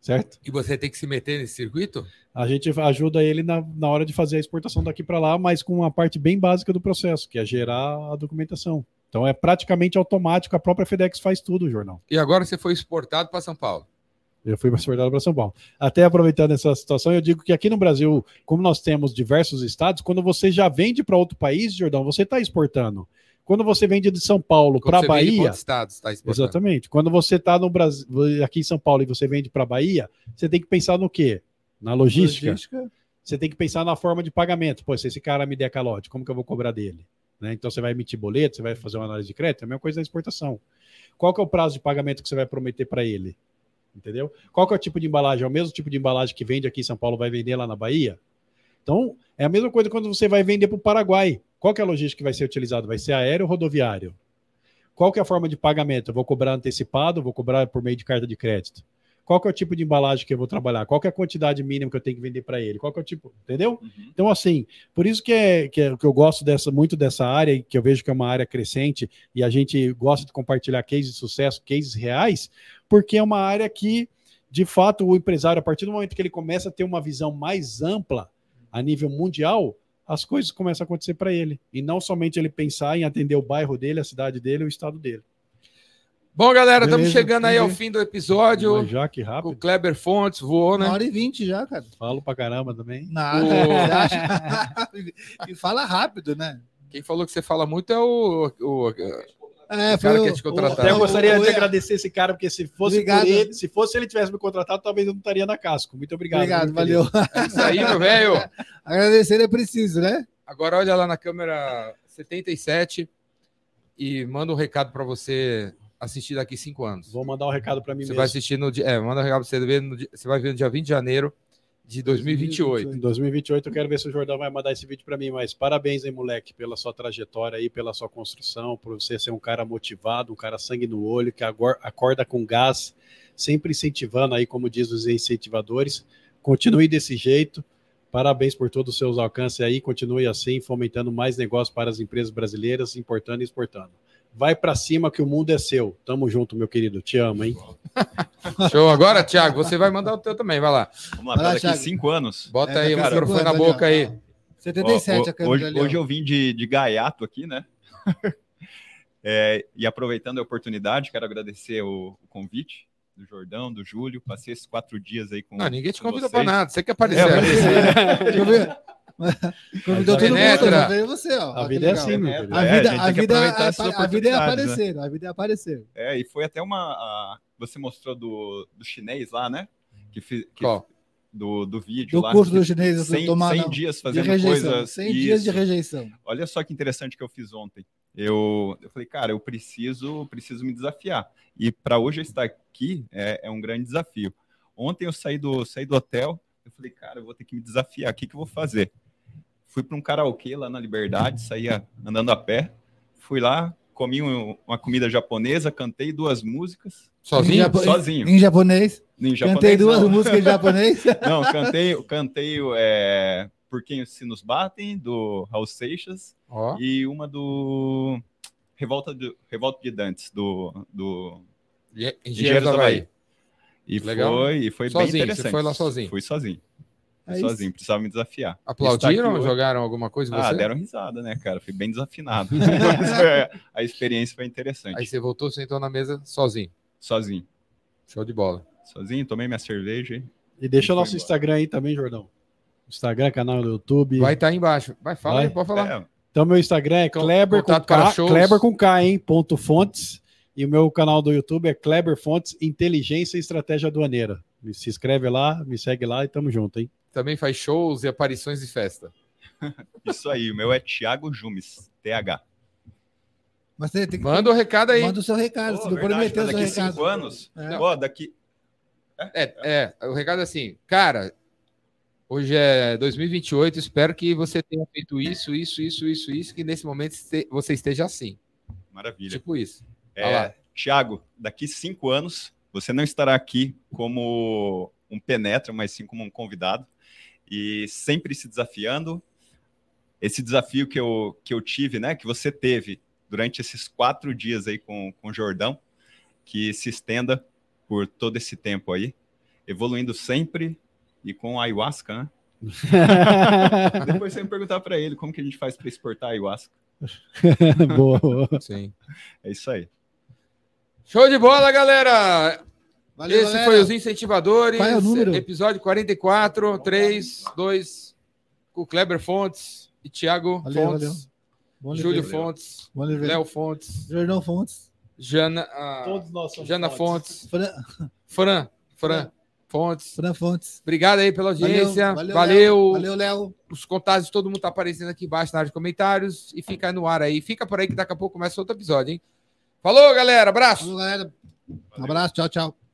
Certo? E você tem que se meter nesse circuito? A gente ajuda ele na, na hora de fazer a exportação daqui para lá, mas com uma parte bem básica do processo, que é gerar a documentação. Então é praticamente automático, a própria FedEx faz tudo, o jornal. E agora você foi exportado para São Paulo. Eu fui exportado para São Paulo. Até aproveitando essa situação, eu digo que aqui no Brasil, como nós temos diversos estados, quando você já vende para outro país, Jordão, você está exportando. Quando você vende de São Paulo para Bahia, outro estado, você tá exportando. exatamente. Quando você está no Brasil, aqui em São Paulo e você vende para Bahia, você tem que pensar no quê? Na logística. Você tem que pensar na forma de pagamento. Pô, se esse cara me der calote, como que eu vou cobrar dele? Né? Então você vai emitir boleto, você vai fazer uma análise de crédito, é a mesma coisa da exportação. Qual que é o prazo de pagamento que você vai prometer para ele? Entendeu? Qual que é o tipo de embalagem? É o mesmo tipo de embalagem que vende aqui em São Paulo, vai vender lá na Bahia? Então, é a mesma coisa quando você vai vender para o Paraguai. Qual que é a logística que vai ser utilizado? Vai ser aéreo ou rodoviário? Qual que é a forma de pagamento? Eu vou cobrar antecipado, vou cobrar por meio de carta de crédito. Qual que é o tipo de embalagem que eu vou trabalhar? Qual que é a quantidade mínima que eu tenho que vender para ele? Qual que é o tipo, entendeu? Uhum. Então, assim, por isso que, é, que, é- que eu gosto dessa, muito dessa área, e que eu vejo que é uma área crescente, e a gente gosta de compartilhar cases de sucesso, cases reais, porque é uma área que, de fato, o empresário, a partir do momento que ele começa a ter uma visão mais ampla a nível mundial, as coisas começam a acontecer para ele. E não somente ele pensar em atender o bairro dele, a cidade dele, o estado dele. Bom, galera, estamos Beleza, chegando aí ao fim do episódio. Mas já que Com o rápido, Kleber Fontes, voou, uma né? hora e vinte já, cara. falo pra caramba também. Nada. O- e fala rápido, né? Quem falou que você fala muito é o, o- É, O cara quer te contratar. Até eu gostaria o- de agradecer esse cara, porque se fosse ele, se fosse ele tivesse me contratado, talvez eu não estaria na casco. Muito obrigado. Obrigado, valeu. é isso aí, meu velho. Agradecer é preciso, né? Agora olha lá na câmera 77 e manda um recado para você assistir daqui cinco anos. Vou mandar um recado para mim Você mesmo. vai assistir no dia. É, manda um recado pra você ver. No dia, você vai ver no dia 20 de janeiro de 2028. Em 2028 eu quero ver se o Jordão vai mandar esse vídeo para mim, mas parabéns aí, moleque, pela sua trajetória aí, pela sua construção, por você ser um cara motivado, um cara sangue no olho, que agora acorda com gás, sempre incentivando aí, como diz os incentivadores. Continue desse jeito. Parabéns por todos os seus alcances aí, continue assim, fomentando mais negócios para as empresas brasileiras, importando e exportando. Vai para cima que o mundo é seu. Tamo junto, meu querido. Te amo, hein? Show. Agora, Thiago, você vai mandar o teu também. Vai lá. Vamos lá, Vai lá, daqui Thiago. cinco anos. Bota É, aí o microfone na ali, boca aí. 77 Ó, a câmera hoje, ali. hoje eu vim de, de gaiato aqui, né? É, e aproveitando a oportunidade, quero agradecer o, o convite do Jordão, do Júlio. Passei esses quatro dias aí com. Não, ninguém te convida para nada. Você quer aparecer. É, aqui. Convidou todo Penetra. não veio você, ó. A vida é legal. assim, meu É. A É, vida, a gente a que vida, é, essas a vida é oportunidades, aparecer, a vida é aparecer. É, e foi até uma. a- você mostrou do, do chinês lá, né? Que, que- Qual? do, do vídeo Do lá. curso do chinês, eu 100, tomar 100 não. dias De fazendo rejeição. coisas. 100 dias de Isso. rejeição. Olha só que interessante que eu fiz ontem. Eu, eu falei, cara, eu preciso, preciso me desafiar. E para hoje eu estar aqui é, é um grande desafio. Ontem eu saí do, saí do hotel, eu falei, cara, eu vou ter que me desafiar. O que, que eu vou fazer? Fui para um karaokê lá na Liberdade, saía andando a pé. Fui lá, comi um- uma comida japonesa, cantei duas músicas, Em, Sozinho? japo- sozinho. em japonês. Em Cantei japonês, duas não. músicas em japonês. Não, cantei, cantei é, Por Quem os Sinos Batem, do Raul Seixas, Ó. e uma do Revolta de, Revolta de Dantes, do, do Engenheiros. E Legal. foi, e foi Sozinho, bem você interessante. foi lá sozinho? Fui sozinho. Sozinho, precisava me desafiar. Aplaudiram? aqui. Jogaram alguma coisa em Ah, deram risada, né, cara? Fui bem desafinado. Mas, é, a experiência foi interessante. Aí você voltou, sentou na mesa sozinho. Sozinho. Show de bola. Sozinho, tomei minha cerveja. e- E deixa o nosso embora. Instagram aí também, Jordão. Instagram, canal do YouTube. Vai estar aí embaixo. Vai, fala Vai. aí, pode falar. É, Então, meu Instagram é Kleber com K. Kleber com K, hein? Ponto Fontes. E o meu canal do YouTube é Kleber Fontes Inteligência e Estratégia Aduaneira. Me- Se inscreve lá, me segue lá e tamo junto, hein? Também faz shows e aparições de festa. isso aí, o meu é Thiago Jumes, TH. Mas você tem que Manda o recado aí. manda o seu recado. Pô, você não verdade, prometeu o seu daqui recado. cinco anos. É. Ó, daqui. É, é, o recado é assim, cara, Hoje é 2028. Espero que você tenha feito isso, isso, isso, isso, isso, que nesse momento você esteja assim. Maravilha. Tipo isso. É. Tiago, daqui cinco anos, você não estará aqui como um penetra, mas sim como um convidado. E sempre se desafiando. Esse desafio que eu, que eu tive, né? Que você teve durante esses quatro dias aí com, com o Jordão, que se estenda por todo esse tempo aí, evoluindo sempre e com a ayahuasca, né? Depois você me perguntar para ele como que a gente faz para exportar a ayahuasca. boa, boa. Sim. É isso aí. Show de bola, galera! Valeu, Esse galera. foi os incentivadores. Qual é o número? Episódio 44, 3, 2, com Kleber Fontes e Thiago Valeu, Fontes, valeu. Bom Júlio ver. Fontes. Léo Fontes, Jordão Fontes. Jana, ah, Todos nós somos Jana fontes. Fontes, Fran, Fran, Fran Fontes. Fran Fontes. Obrigado aí pela audiência. Valeu. Valeu. Léo. Valeu, Léo. Os contatos de todo mundo tá aparecendo aqui embaixo na área de comentários e fica no ar aí. Fica por aí que daqui a pouco começa outro episódio, hein? Falou, galera. Abraço. Falou, galera. Um abraço. Tchau, tchau.